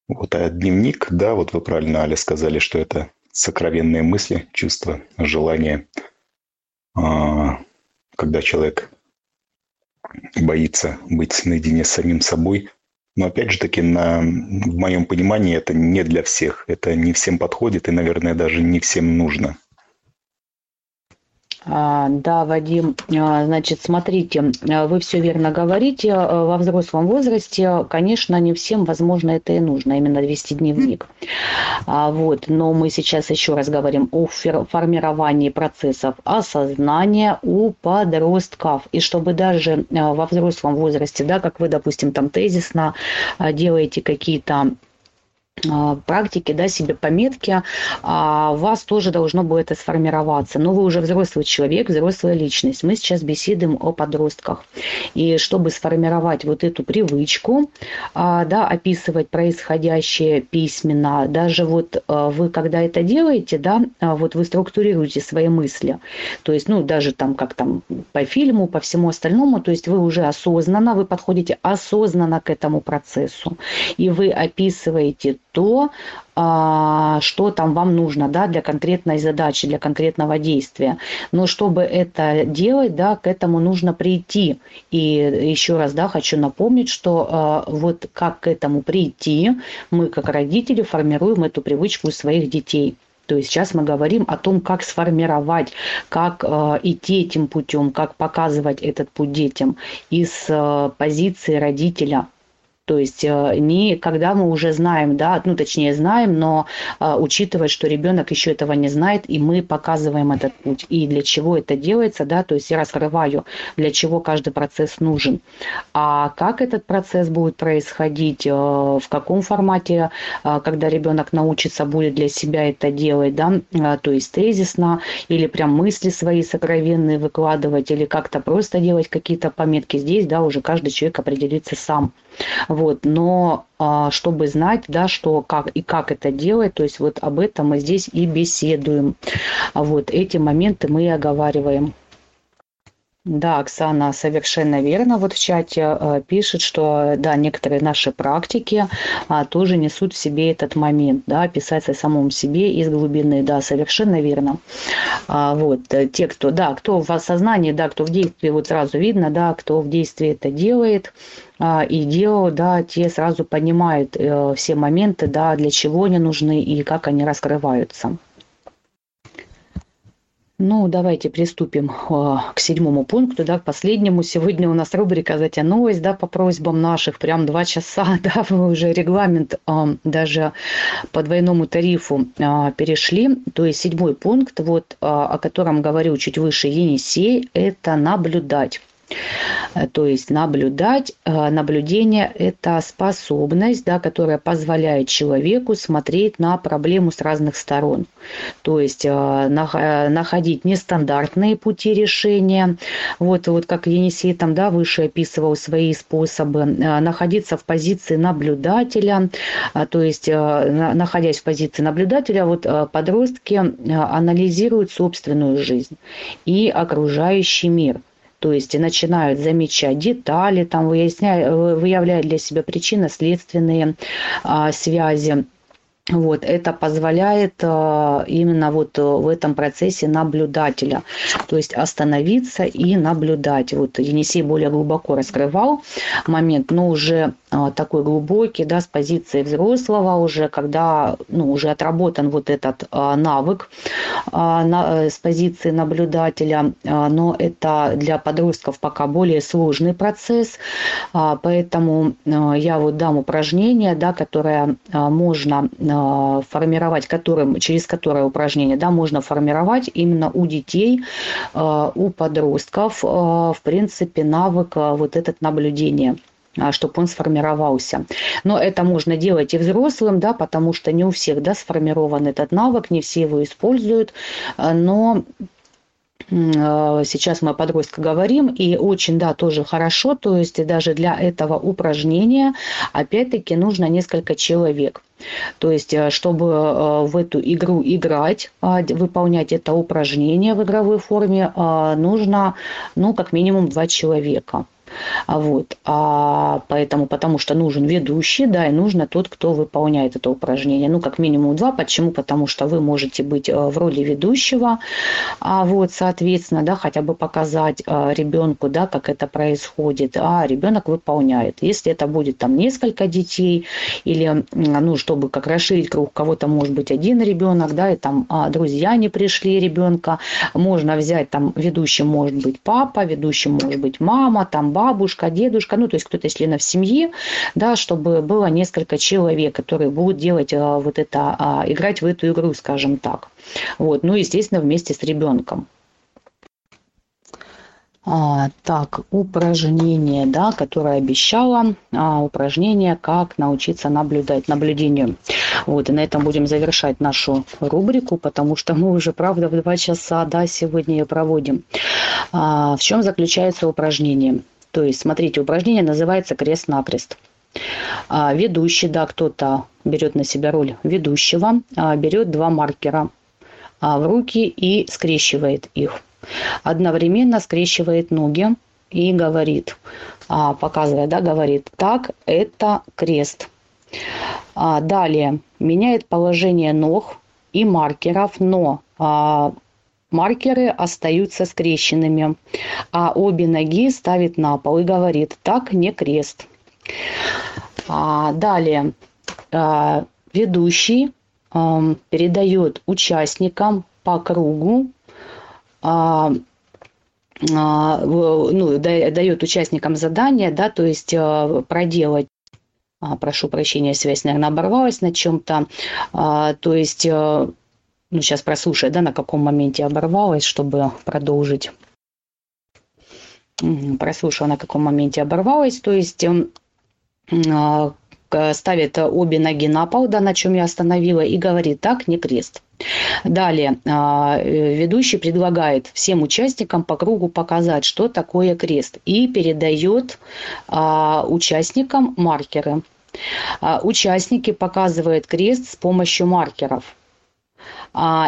Вот, а дневник, да, вот вы правильно, Аля, сказали, что это сокровенные мысли, чувства, желания. А, когда человек боится быть наедине с самим собой. Но опять же таки, на, в моем понимании, это не для всех. Это не всем подходит и, наверное, даже не всем нужно. А, да, Вадим, а, значит, смотрите, а, вы все верно говорите. Во взрослом возрасте, конечно, не всем, возможно, это и нужно, именно вести дневник. Вот, но мы сейчас еще раз говорим о формировании процессов осознания у подростков. И чтобы даже во взрослом возрасте, да, как вы, допустим, там тезисно делаете какие-то практики, да, себе пометки, а у вас тоже должно будет это сформироваться. Но вы уже взрослый человек, взрослая личность. Мы сейчас беседуем о подростках. И чтобы сформировать вот эту привычку, а, да, описывать происходящее письменно, даже вот а, вы, когда это делаете, да, вот вы структурируете свои мысли. То есть, ну, даже там, как там по фильму, по всему остальному, то есть вы уже осознанно, вы подходите осознанно к этому процессу. И вы описываете то, а, что там вам нужно да, для конкретной задачи, для конкретного действия. Но чтобы это делать, да, к этому нужно прийти. И еще раз да, хочу напомнить, что а, вот как к этому прийти, мы как родители формируем эту привычку у своих детей. То есть сейчас мы говорим о том, как сформировать, как э, идти этим путем, как показывать этот путь детям из э, позиции родителя, то есть э, не когда мы уже знаем, да, ну точнее знаем, но э, учитывая, что ребенок еще этого не знает, и мы показываем этот путь. И для чего это делается, да, то есть я раскрываю, для чего каждый процесс нужен. А как этот процесс будет происходить, э, в каком формате, когда ребенок научится будет для себя это делать, да, то есть тезисно, или прям мысли свои сокровенные выкладывать, или как-то просто делать какие-то пометки здесь, да, уже каждый человек определится сам. Вот, но а, чтобы знать, да, что как и как это делать, то есть вот об этом мы здесь и беседуем. Вот эти моменты мы и оговариваем. Да, Оксана совершенно верно. Вот в чате э, пишет, что да, некоторые наши практики а, тоже несут в себе этот момент, да, писать о самом себе из глубины, да, совершенно верно. А, вот э, те, кто, да, кто в осознании, да, кто в действии, вот сразу видно, да, кто в действии это делает, а, и делал, да, те сразу понимают э, все моменты, да, для чего они нужны и как они раскрываются. Ну, давайте приступим э, к седьмому пункту, да, к последнему. Сегодня у нас рубрика «Затянулась», да, по просьбам наших, прям два часа, да, мы уже регламент э, даже по двойному тарифу перешли. То есть седьмой пункт, вот, о котором говорил чуть выше Енисей, это наблюдать. Э, то есть наблюдать, э, наблюдение – это способность, да, которая позволяет человеку смотреть на проблему с разных сторон. То есть э, находить нестандартные пути решения. Вот, вот как Енисей там да, выше описывал свои способы. Находиться в позиции наблюдателя, то есть находясь в позиции наблюдателя, вот подростки анализируют собственную жизнь и окружающий мир – то есть начинают замечать детали, там выясняют, выявляют для себя причинно-следственные а, связи вот, это позволяет э, именно вот э, в этом процессе наблюдателя, то есть остановиться и наблюдать. Вот Енисей более глубоко раскрывал момент, но уже э, такой глубокий, да, с позиции взрослого уже, когда, ну, уже отработан вот этот навык с позиции наблюдателя, но это для подростков пока более сложный процесс, поэтому я вот дам упражнение, да, которое можно формировать, которым, через которое упражнение да, можно формировать именно у детей, э, у подростков, э, в принципе, навык вот этот наблюдение чтобы он сформировался. Но это можно делать и взрослым, да, потому что не у всех да, сформирован этот навык, не все его используют, но сейчас мы о подростках говорим, и очень, да, тоже хорошо, то есть даже для этого упражнения, опять-таки, нужно несколько человек. То есть, э, чтобы э, в эту игру играть, а, выполнять это упражнение в игровой форме, а, нужно, ну, как минимум два человека. А вот, а поэтому, потому что нужен ведущий, да, и нужно тот, кто выполняет это упражнение. Ну, как минимум два. Почему? Потому что вы можете быть э, в роли ведущего, а вот, соответственно, да, хотя бы показать э, ребенку, да, как это происходит, а ребенок выполняет. Если это будет там несколько детей или, ну, чтобы как расширить круг, кого-то может быть один ребенок, да, и там а, друзья не пришли ребенка, можно взять там ведущим может быть папа, ведущим может быть мама, там бабушка, дедушка, ну, то есть кто-то из членов семьи, да, чтобы было несколько человек, которые будут делать а, вот это, а, играть в эту игру, скажем так. Вот, ну, естественно, вместе с ребенком. А, так, упражнение, да, которое обещала, а, упражнение, как научиться наблюдать, наблюдению. Вот, и на этом будем завершать нашу рубрику, потому что мы уже, правда, в два часа, да, сегодня ее проводим. А, в чем заключается упражнение? То есть, смотрите, упражнение называется крест-накрест. А, ведущий, да, кто-то берет на себя роль ведущего, а, берет два маркера а, в руки и скрещивает их. Одновременно скрещивает ноги и говорит, показывая, да, говорит, так, это крест. Далее меняет положение ног и маркеров, но маркеры остаются скрещенными, а обе ноги ставит на пол и говорит, так не крест. А, далее а, ведущий а, передает участникам по кругу а, а, ну, дает участникам задание, да, то есть а, проделать прошу прощения, связь, наверное, оборвалась на чем-то. То есть, ну, сейчас прослушай, да, на каком моменте оборвалась, чтобы продолжить. Прослушала, на каком моменте оборвалась. То есть, ставит обе ноги на пол, да, на чем я остановила, и говорит, так, не крест. Далее, а, ведущий предлагает всем участникам по кругу показать, что такое крест, и передает а, участникам маркеры. А, участники показывают крест с помощью маркеров.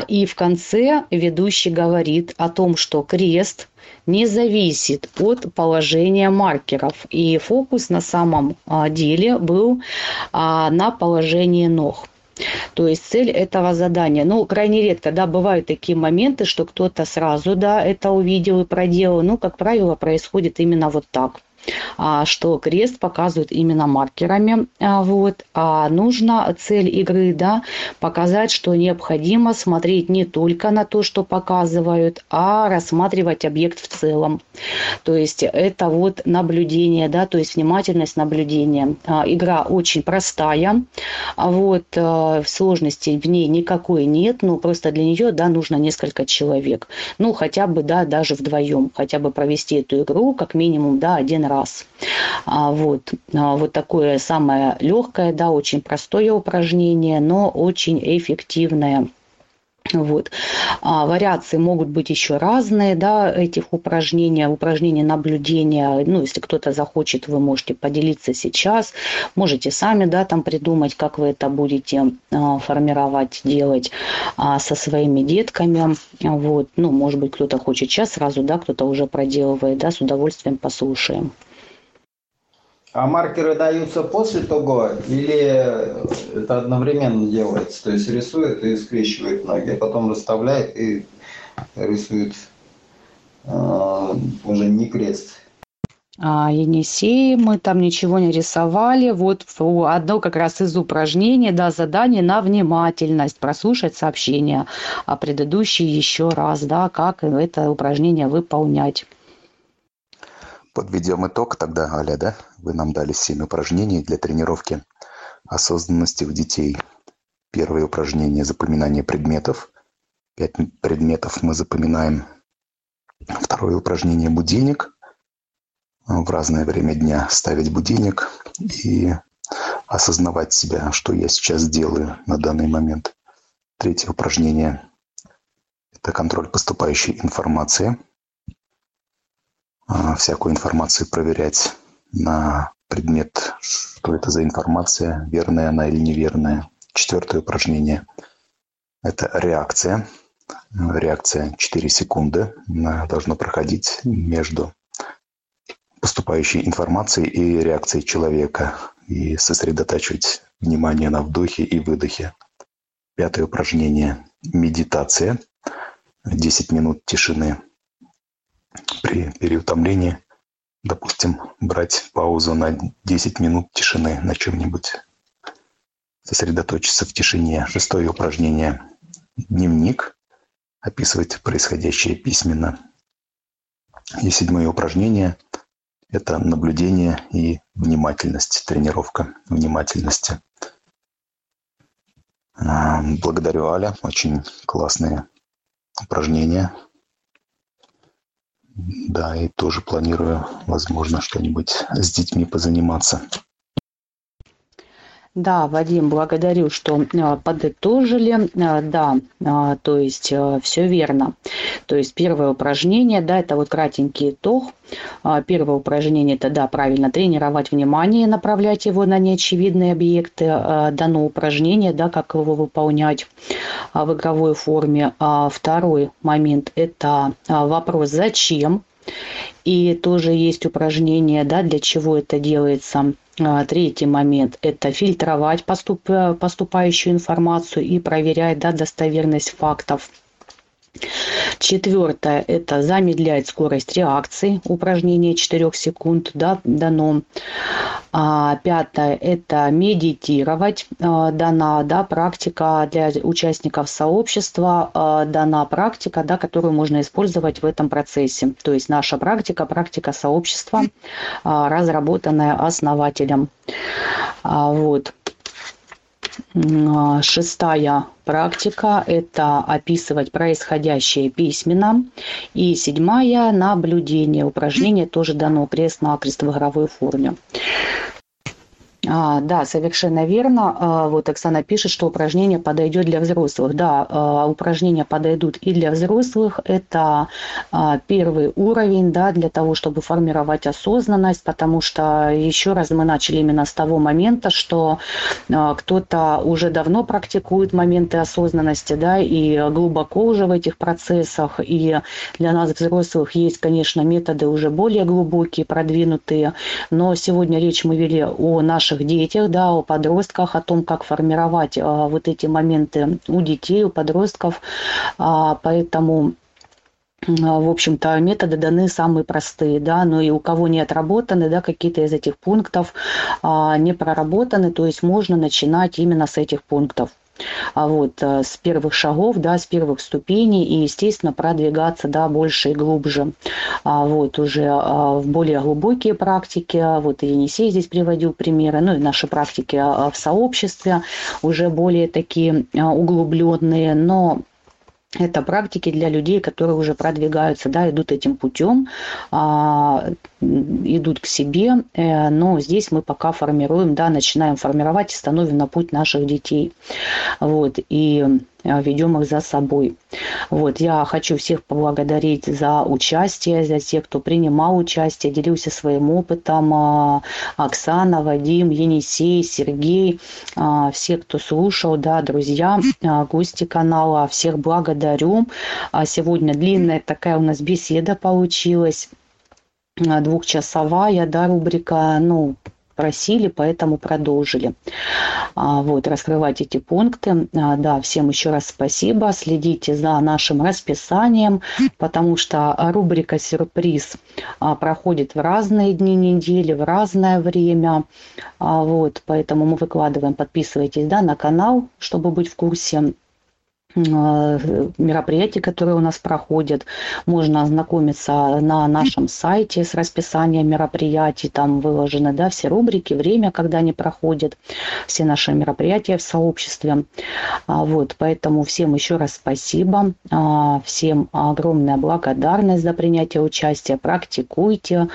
И в конце ведущий говорит о том, что крест не зависит от положения маркеров. И фокус на самом деле был на положении ног. То есть цель этого задания. Ну, крайне редко, да, бывают такие моменты, что кто-то сразу, да, это увидел и проделал. Ну, как правило, происходит именно вот так. А, что крест показывают именно маркерами. А, вот. А нужно цель игры да, показать, что необходимо смотреть не только на то, что показывают, а рассматривать объект в целом. То есть это вот наблюдение, да, то есть внимательность наблюдения. А, игра очень простая, вот, сложности в ней никакой нет, но просто для нее да, нужно несколько человек. Ну, хотя бы, да, даже вдвоем, хотя бы провести эту игру как минимум, да, один раз. А, вот, а, вот такое самое легкое, да, очень простое упражнение, но очень эффективное. Вот. А, вариации могут быть еще разные, да, этих упражнений, упражнений наблюдения. Ну, если кто-то захочет, вы можете поделиться сейчас, можете сами, да, там придумать, как вы это будете а, формировать, делать а, со своими детками. Вот. Ну, может быть, кто-то хочет сейчас сразу, да, кто-то уже проделывает, да, с удовольствием послушаем. А маркеры даются после того или это одновременно делается? То есть рисует и скрещивает ноги, а потом расставляет и рисует э, уже не крест. А, Енисей, мы там ничего не рисовали. Вот одно как раз из упражнений, да, задание на внимательность, прослушать сообщение, а предыдущие еще раз, да, как это упражнение выполнять. Подведем итог тогда, Аля, да? Вы нам дали семь упражнений для тренировки осознанности у детей. Первое упражнение – запоминание предметов. Пять предметов мы запоминаем. Второе упражнение – будильник. В разное время дня ставить будильник и осознавать себя, что я сейчас делаю на данный момент. Третье упражнение – это контроль поступающей информации – всякую информацию проверять на предмет, что это за информация, верная она или неверная. Четвертое упражнение – это реакция. Реакция 4 секунды должно проходить между поступающей информации и реакции человека и сосредотачивать внимание на вдохе и выдохе. Пятое упражнение – медитация. 10 минут тишины. При переутомлении, допустим, брать паузу на 10 минут тишины на чем-нибудь. Сосредоточиться в тишине. Шестое упражнение – дневник. Описывать происходящее письменно. И седьмое упражнение – это наблюдение и внимательность, тренировка внимательности. Благодарю, Аля. Очень классные упражнения. Да, и тоже планирую, возможно, что-нибудь с детьми позаниматься. Да, Вадим, благодарю, что э, подытожили. Э, да, э, то есть все верно. То есть первое упражнение, да, это вот кратенький итог. Первое упражнение – это, да, правильно, тренировать внимание, направлять его на неочевидные объекты. Дано упражнение, да, как его выполнять в игровой форме. Второй момент – это вопрос «Зачем?». И тоже есть упражнение, да, для чего это делается. А, третий момент – это фильтровать поступ, поступающую информацию и проверять да, достоверность фактов. Четвертое – это замедлять скорость реакции, упражнение 4 секунд да, дано. А, пятое – это медитировать, а, дана да, практика для участников сообщества, а, дана практика, да, которую можно использовать в этом процессе. То есть наша практика, практика сообщества, а, разработанная основателем. А, вот. Шестая практика – это описывать происходящее письменно. И седьмая – наблюдение. Упражнение тоже дано крест-накрест в игровой форме. А, да, совершенно верно. А, вот Оксана пишет, что упражнение подойдет для взрослых. Да, а, упражнения подойдут и для взрослых. Это а, первый уровень, да, для того, чтобы формировать осознанность, потому что еще раз мы начали именно с того момента, что кто-то уже давно практикует моменты осознанности, да, и глубоко уже в этих процессах. И для нас взрослых есть, конечно, методы уже более глубокие, продвинутые. Но сегодня речь мы вели о наших наших детях, да, о подростках, о том, как формировать а, вот эти моменты у детей, у подростков. А, поэтому в общем-то, методы даны самые простые, да, но и у кого не отработаны, да, какие-то из этих пунктов а, не проработаны, то есть можно начинать именно с этих пунктов а вот, э, с первых шагов, да, с первых ступеней и, естественно, продвигаться да, больше и глубже. А вот уже а, в более глубокие практики, вот и Енисей здесь приводил примеры, ну и наши практики а, в сообществе уже более такие углубленные, но это практики для людей, которые уже продвигаются, да, идут этим путем, а, идут к себе, э, но здесь мы пока формируем, да, начинаем формировать и становим на путь наших детей. Вот, и ведем их за собой. Вот, я хочу всех поблагодарить за участие, за тех, кто принимал участие, делился своим опытом. А, Оксана, Вадим, Енисей, Сергей, а, все, кто слушал, да, друзья, гости канала, всех благодарю. Сегодня длинная такая у нас беседа получилась двухчасовая, да, рубрика, ну, просили, поэтому продолжили. А, вот, раскрывать эти пункты. А, да, всем еще раз спасибо. Следите за нашим расписанием, потому что рубрика «Сюрприз» а, проходит в разные дни недели, в разное время. Вот, поэтому мы выкладываем, подписывайтесь да, на канал, чтобы быть в курсе мероприятий, которые у нас проходят. Можно ознакомиться на нашем сайте с расписанием мероприятий. Там выложены да, все рубрики, время, когда они проходят, все наши мероприятия в сообществе. А, вот, поэтому всем еще раз спасибо. А, всем огромная благодарность за принятие участия. Практикуйте,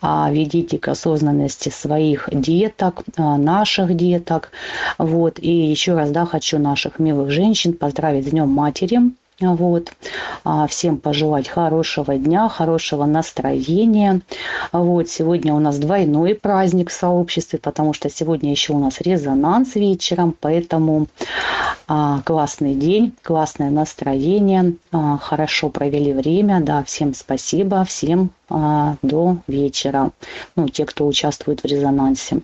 а, ведите к осознанности своих деток, наших деток. Вот. И еще раз да, хочу наших милых женщин поздравить с Днем Матери. Вот. А, всем пожелать хорошего дня, хорошего настроения. Вот. Сегодня у нас двойной праздник в сообществе, потому что сегодня еще у нас резонанс вечером, поэтому а, классный день, классное настроение, а, хорошо провели время. Да, всем спасибо, всем до вечера. Ну, те, кто участвует в резонансе.